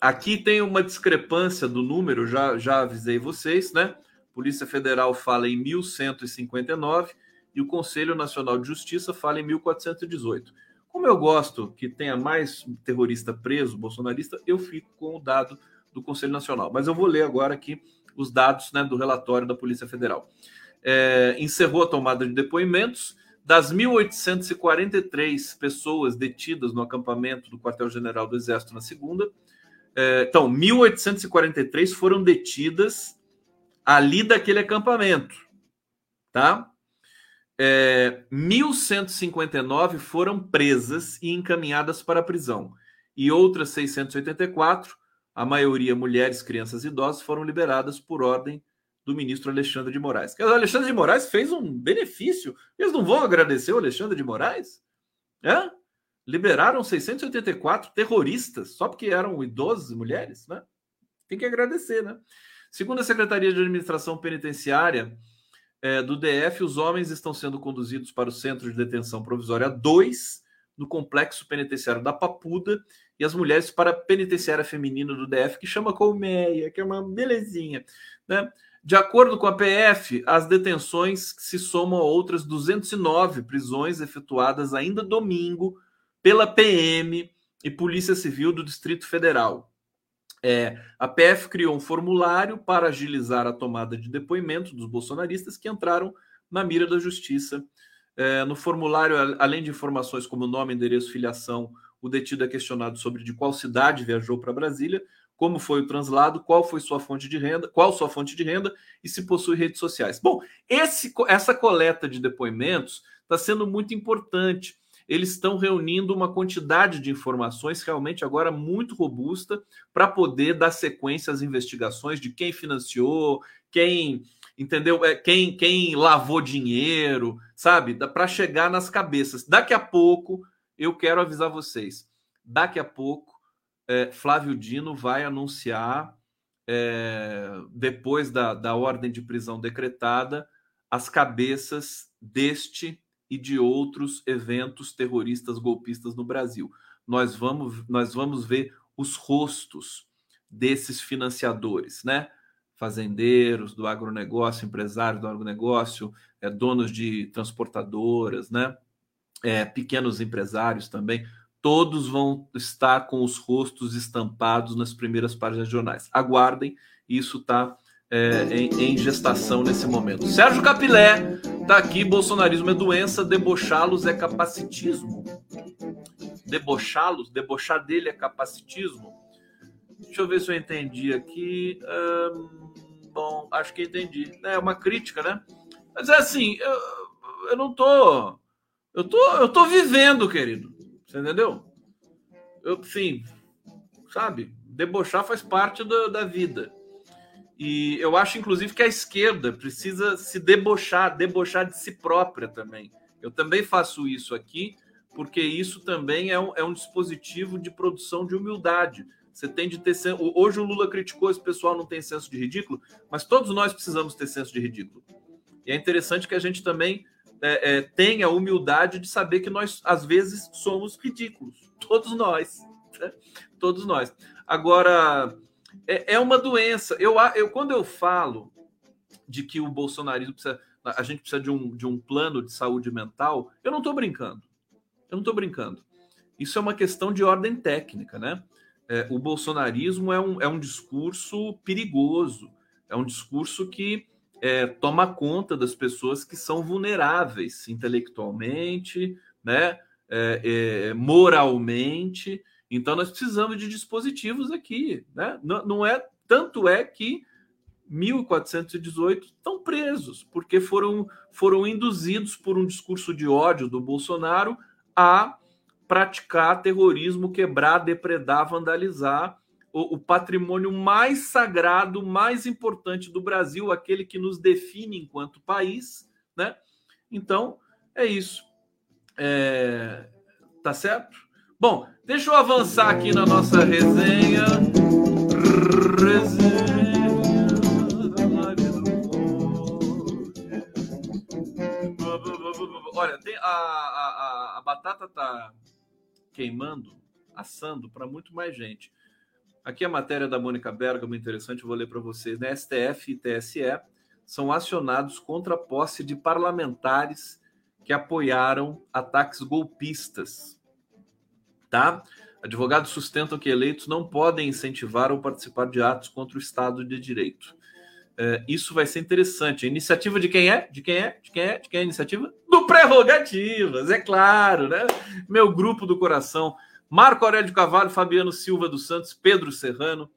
aqui tem uma discrepância do número, já, já avisei vocês, né? Polícia Federal fala em 1.159 e o Conselho Nacional de Justiça fala em 1.418. Como eu gosto que tenha mais terrorista preso, bolsonarista, eu fico com o dado do Conselho Nacional. Mas eu vou ler agora aqui os dados né, do relatório da Polícia Federal. É, encerrou a tomada de depoimentos. Das 1.843 pessoas detidas no acampamento do quartel-general do Exército na segunda, é, então, 1.843 foram detidas ali daquele acampamento, tá? É, 1.159 foram presas e encaminhadas para a prisão, e outras 684, a maioria mulheres, crianças e idosos, foram liberadas por ordem do ministro Alexandre de Moraes. O Alexandre de Moraes fez um benefício. Eles não vão agradecer o Alexandre de Moraes? É? Liberaram 684 terroristas só porque eram idosos e mulheres, né? Tem que agradecer, né? Segundo a Secretaria de Administração Penitenciária é, do DF, os homens estão sendo conduzidos para o Centro de Detenção Provisória 2, no Complexo Penitenciário da Papuda, e as mulheres para a Penitenciária Feminina do DF, que chama Colmeia, que é uma belezinha, né? De acordo com a PF, as detenções se somam a outras 209 prisões efetuadas ainda domingo pela PM e Polícia Civil do Distrito Federal. É, a PF criou um formulário para agilizar a tomada de depoimento dos bolsonaristas que entraram na mira da justiça. É, no formulário, além de informações como nome, endereço, filiação, o detido é questionado sobre de qual cidade viajou para Brasília, como foi o translado, qual foi sua fonte de renda, qual sua fonte de renda e se possui redes sociais. Bom, esse, essa coleta de depoimentos está sendo muito importante. Eles estão reunindo uma quantidade de informações realmente agora muito robusta para poder dar sequência às investigações de quem financiou, quem entendeu, é, quem quem lavou dinheiro, sabe, para chegar nas cabeças. Daqui a pouco eu quero avisar vocês. Daqui a pouco é, Flávio Dino vai anunciar, é, depois da, da ordem de prisão decretada, as cabeças deste e de outros eventos terroristas golpistas no Brasil. Nós vamos, nós vamos ver os rostos desses financiadores, né? Fazendeiros do agronegócio, empresários do agronegócio, é, donos de transportadoras, né? É, pequenos empresários também todos vão estar com os rostos estampados nas primeiras páginas de jornais. Aguardem, isso está é, em, em, gestação nesse momento. Sérgio Capilé está aqui. Bolsonarismo é doença, debochá-los é capacitismo. Debochá-los, debochar dele é capacitismo. Deixa eu ver se eu entendi aqui. Hum, bom, acho que entendi. É uma crítica, né? Mas é assim, eu, eu não tô. Eu tô, eu tô vivendo, querido. Você entendeu? Eu, sim, sabe? Debochar faz parte do, da vida. E eu acho, inclusive, que a esquerda precisa se debochar, debochar de si própria também. Eu também faço isso aqui, porque isso também é um, é um dispositivo de produção de humildade. Você tem de ter. Hoje o Lula criticou esse pessoal não tem senso de ridículo, mas todos nós precisamos ter senso de ridículo. E é interessante que a gente também é, é, tenha a humildade de saber que nós, às vezes, somos ridículos. Todos nós. Né? Todos nós. Agora, é, é uma doença. Eu, eu, quando eu falo de que o bolsonarismo precisa. A gente precisa de um, de um plano de saúde mental, eu não estou brincando. Eu não estou brincando. Isso é uma questão de ordem técnica, né? É, o bolsonarismo é um, é um discurso perigoso, é um discurso que é, toma conta das pessoas que são vulneráveis intelectualmente, né, é, é, moralmente. Então nós precisamos de dispositivos aqui, né? Não, não, é tanto é que 1.418 estão presos, porque foram, foram induzidos por um discurso de ódio do Bolsonaro a praticar terrorismo, quebrar, depredar, vandalizar o, o, patrimônio mais sagrado, mais importante do Brasil, aquele que nos define enquanto país, né? Então, é isso. É... Tá certo? Bom, deixa eu avançar aqui na nossa resenha. Resenha. Olha, tem a, a, a batata tá queimando, assando para muito mais gente. Aqui a matéria da Mônica Bergamo, interessante, eu vou ler para vocês. Né? STF e TSE são acionados contra a posse de parlamentares que apoiaram ataques golpistas. Tá? Advogados sustentam que eleitos não podem incentivar ou participar de atos contra o Estado de Direito. É, isso vai ser interessante. A iniciativa de quem é? De quem é? De quem é? De quem é a iniciativa? Do Prerrogativas, é claro, né? Meu grupo do coração. Marco Aurélio Cavalho, Fabiano Silva dos Santos, Pedro Serrano,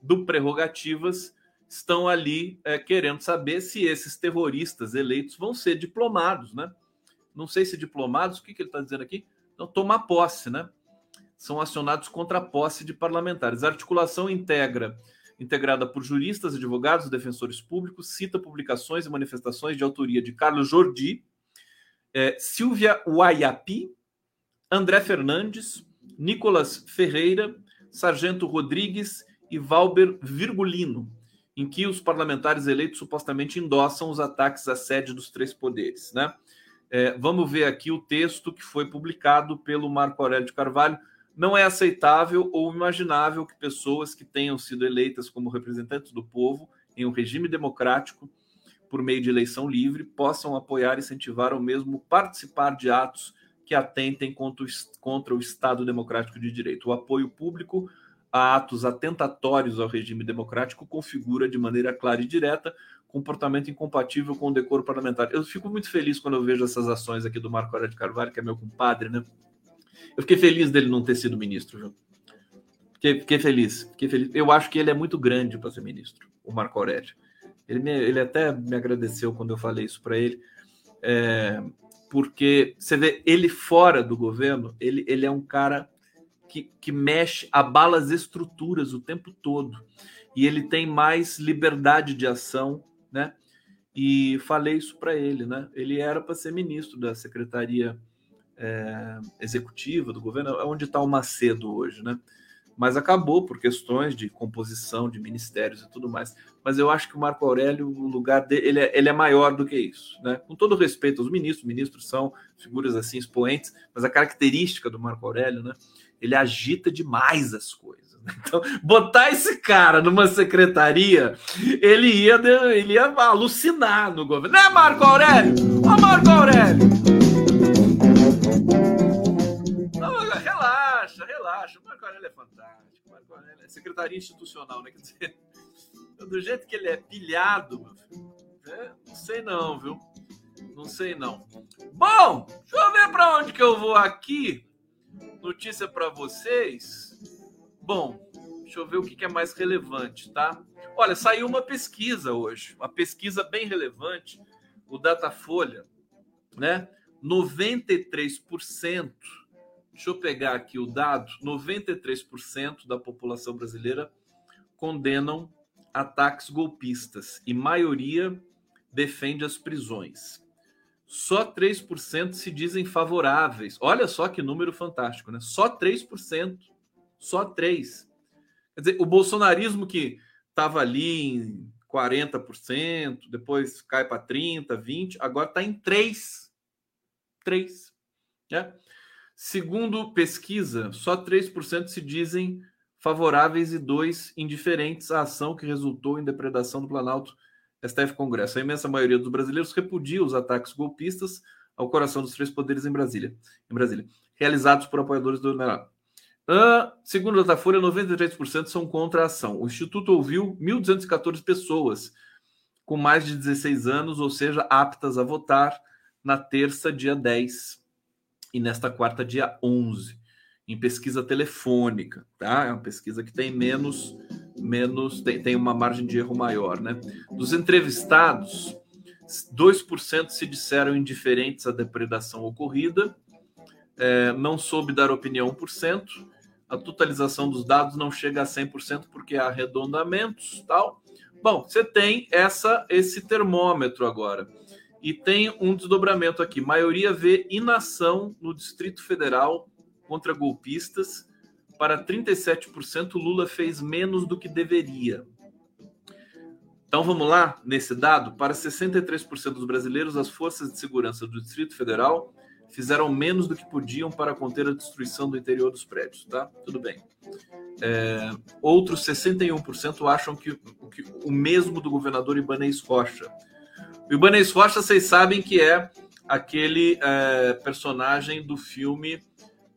do Prerrogativas, estão ali é, querendo saber se esses terroristas eleitos vão ser diplomados, né? Não sei se diplomados, o que, que ele está dizendo aqui? Não, tomar posse, né? São acionados contra a posse de parlamentares. A articulação integra, integrada por juristas, advogados, defensores públicos, cita publicações e manifestações de autoria de Carlos Jordi, é, Silvia Uaiapi, André Fernandes, Nicolas Ferreira, Sargento Rodrigues e Valber Virgulino, em que os parlamentares eleitos supostamente endossam os ataques à sede dos três poderes. Né? É, vamos ver aqui o texto que foi publicado pelo Marco Aurélio de Carvalho. Não é aceitável ou imaginável que pessoas que tenham sido eleitas como representantes do povo em um regime democrático por meio de eleição livre possam apoiar e incentivar ou mesmo participar de atos que atentem contra o, contra o Estado Democrático de Direito. O apoio público a atos atentatórios ao regime democrático configura de maneira clara e direta comportamento incompatível com o decoro parlamentar. Eu fico muito feliz quando eu vejo essas ações aqui do Marco Aurélio de Carvalho, que é meu compadre, né? Eu fiquei feliz dele não ter sido ministro, viu? Fiquei, fiquei feliz, fiquei feliz. Eu acho que ele é muito grande para ser ministro, o Marco Aurélio. Ele, me, ele até me agradeceu quando eu falei isso para ele. É, porque você vê ele fora do governo, ele, ele é um cara que, que mexe, abala as estruturas o tempo todo. E ele tem mais liberdade de ação, né? E falei isso para ele, né? Ele era para ser ministro da Secretaria é, Executiva do governo, onde está o Macedo hoje, né? Mas acabou por questões de composição de ministérios e tudo mais. Mas eu acho que o Marco Aurélio, o lugar dele, ele é, ele é maior do que isso. Né? Com todo respeito aos ministros, ministros são figuras assim expoentes, mas a característica do Marco Aurélio, né? ele agita demais as coisas. Né? Então, botar esse cara numa secretaria, ele ia, ele ia alucinar no governo. Né, Marco Aurélio? Ô, Marco Aurélio! Relaxa. O Marco Aurélio é fantástico. O Marco Aurélio é secretaria institucional, né? Quer dizer, do jeito que ele é pilhado, meu filho, é, não sei não, viu? Não sei não. Bom, deixa eu ver para onde que eu vou aqui. Notícia para vocês. Bom, deixa eu ver o que é mais relevante, tá? Olha, saiu uma pesquisa hoje, uma pesquisa bem relevante, o Datafolha, né? 93% Deixa eu pegar aqui o dado: 93% da população brasileira condenam ataques golpistas e maioria defende as prisões. Só 3% se dizem favoráveis. Olha só que número fantástico, né? Só 3%. Só 3. Quer dizer, o bolsonarismo que estava ali em 40%, depois cai para 30, 20, agora está em 3. 3. Né? Segundo pesquisa, só 3% se dizem favoráveis e 2% indiferentes à ação que resultou em depredação do Planalto STF Congresso. A imensa maioria dos brasileiros repudia os ataques golpistas ao coração dos três poderes em Brasília, em Brasília realizados por apoiadores do general. Uh, segundo a Datafolha, 93% são contra a ação. O Instituto ouviu 1.214 pessoas com mais de 16 anos, ou seja, aptas a votar, na terça, dia 10 e nesta quarta, dia 11, em pesquisa telefônica, tá? É uma pesquisa que tem menos, menos tem, tem uma margem de erro maior, né? Dos entrevistados, 2% se disseram indiferentes à depredação ocorrida, é, não soube dar opinião 1%, a totalização dos dados não chega a 100% porque há arredondamentos, tal. Bom, você tem essa esse termômetro agora. E tem um desdobramento aqui. Maioria vê inação no Distrito Federal contra golpistas. Para 37%, Lula fez menos do que deveria. Então vamos lá, nesse dado, para 63% dos brasileiros, as forças de segurança do Distrito Federal fizeram menos do que podiam para conter a destruição do interior dos prédios, tá? Tudo bem. É, outros 61% acham que, que, o mesmo do governador Ibanez Rocha. O Ibanez Rocha, vocês sabem que é aquele é, personagem do filme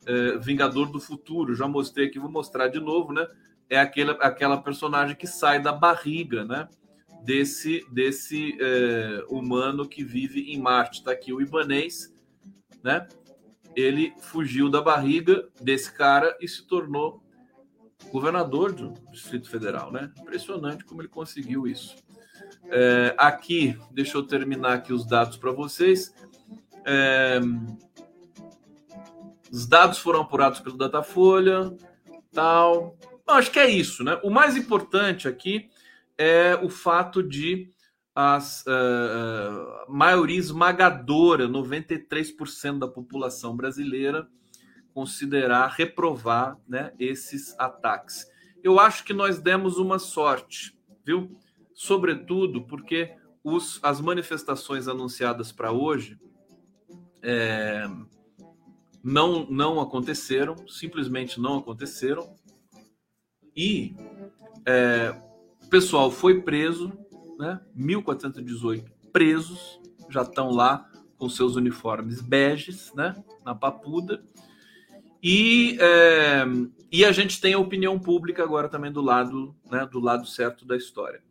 é, Vingador do Futuro. Já mostrei aqui, vou mostrar de novo, né? É aquele, aquela personagem que sai da barriga, né? Desse, desse é, humano que vive em Marte. Está aqui o Ibanez né? Ele fugiu da barriga desse cara e se tornou governador do Distrito Federal, né? Impressionante como ele conseguiu isso. É, aqui, deixa eu terminar aqui os dados para vocês. É, os dados foram apurados pelo Datafolha, tal. acho que é isso, né? O mais importante aqui é o fato de a uh, maioria esmagadora, 93% da população brasileira, considerar reprovar né, esses ataques. Eu acho que nós demos uma sorte, viu? Sobretudo porque os, as manifestações anunciadas para hoje é, não, não aconteceram, simplesmente não aconteceram. E é, o pessoal foi preso, né? 1.418 presos, já estão lá com seus uniformes beges, né? Na papuda. E, é, e a gente tem a opinião pública agora também do lado, né, do lado certo da história.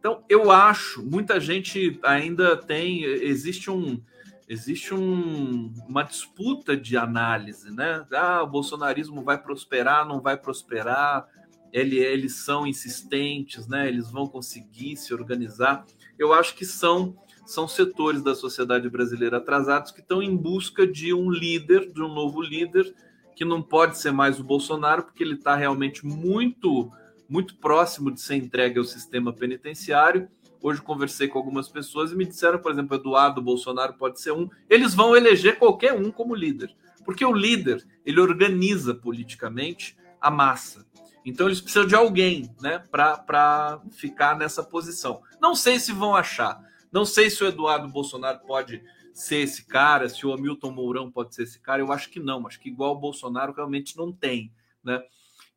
Então, eu acho, muita gente ainda tem, existe um, existe um, uma disputa de análise, né? Ah, o bolsonarismo vai prosperar, não vai prosperar, ele, eles são insistentes, né? Eles vão conseguir se organizar. Eu acho que são são setores da sociedade brasileira atrasados que estão em busca de um líder, de um novo líder, que não pode ser mais o Bolsonaro, porque ele está realmente muito, muito próximo de ser entregue ao sistema penitenciário. Hoje conversei com algumas pessoas e me disseram, por exemplo, Eduardo Bolsonaro pode ser um. Eles vão eleger qualquer um como líder, porque o líder ele organiza politicamente a massa. Então eles precisam de alguém, né, para ficar nessa posição. Não sei se vão achar. Não sei se o Eduardo Bolsonaro pode ser esse cara, se o Hamilton Mourão pode ser esse cara. Eu acho que não. Acho que igual o Bolsonaro realmente não tem, né?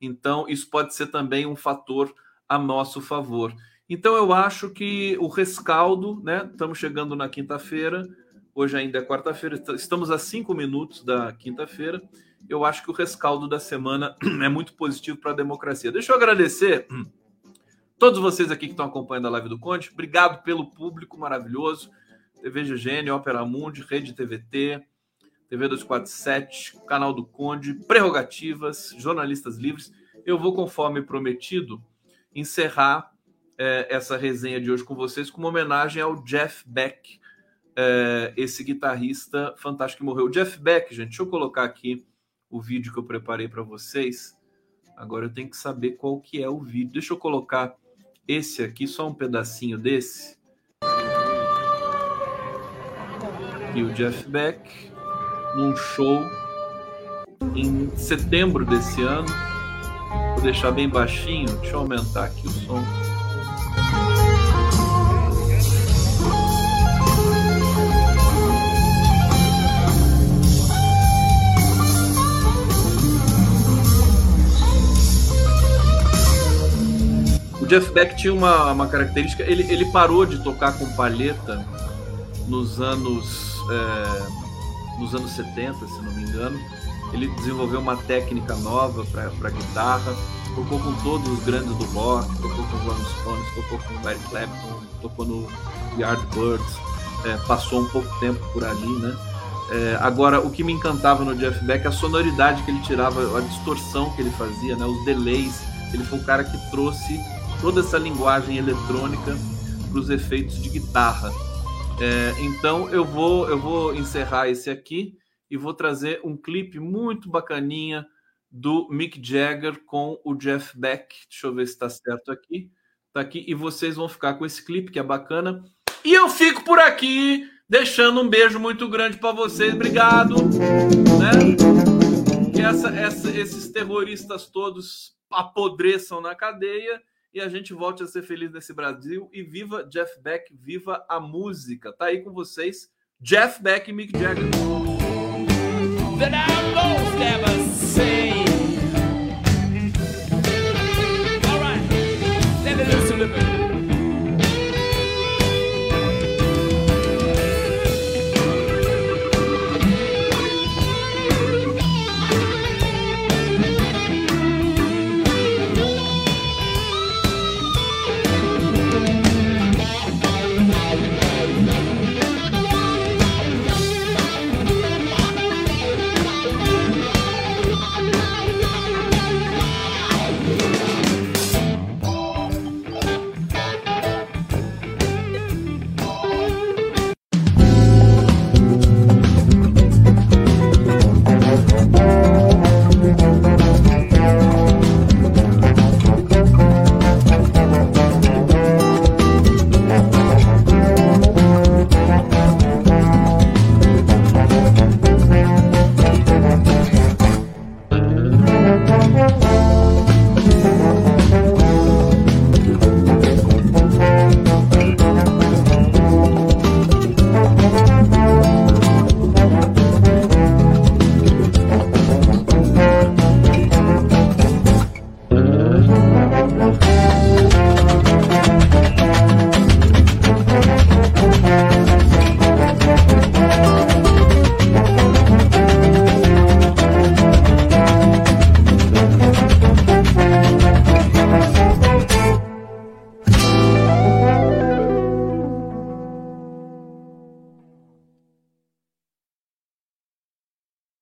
Então isso pode ser também um fator a nosso favor. Então eu acho que o rescaldo, né? Estamos chegando na quinta-feira. Hoje ainda é quarta-feira. Estamos a cinco minutos da quinta-feira eu acho que o rescaldo da semana é muito positivo para a democracia. Deixa eu agradecer todos vocês aqui que estão acompanhando a live do Conte. Obrigado pelo público maravilhoso. TV GGN, Opera Mundi, Rede TVT, TV 247, canal do Conde, Prerrogativas, Jornalistas Livres. Eu vou, conforme prometido, encerrar é, essa resenha de hoje com vocês com uma homenagem ao Jeff Beck, é, esse guitarrista fantástico que morreu. O Jeff Beck, gente, deixa eu colocar aqui o vídeo que eu preparei para vocês. Agora eu tenho que saber qual que é o vídeo. Deixa eu colocar esse aqui, só um pedacinho desse. E o Jeff Beck num show em setembro desse ano. Vou deixar bem baixinho, deixa eu aumentar aqui o som. O Jeff Beck tinha uma, uma característica, ele, ele parou de tocar com palheta nos anos, é, nos anos 70, se não me engano. Ele desenvolveu uma técnica nova para guitarra, tocou com todos os grandes do rock, tocou com os Rolling Stones, tocou com o Eric Clapton, tocou no Yardbirds, é, passou um pouco tempo por ali, né? É, agora, o que me encantava no Jeff Beck é a sonoridade que ele tirava, a distorção que ele fazia, né? os delays Ele foi o cara que trouxe toda essa linguagem eletrônica para os efeitos de guitarra. É, então eu vou eu vou encerrar esse aqui e vou trazer um clipe muito bacaninha do Mick Jagger com o Jeff Beck. Deixa eu ver se está certo aqui. Tá aqui e vocês vão ficar com esse clipe que é bacana. E eu fico por aqui, deixando um beijo muito grande para vocês. Obrigado, né? Que essa, essa, esses terroristas todos apodreçam na cadeia e a gente volte a ser feliz nesse Brasil. E viva Jeff Beck, viva a música. Tá aí com vocês, Jeff Beck e Mick Jagger. That I never say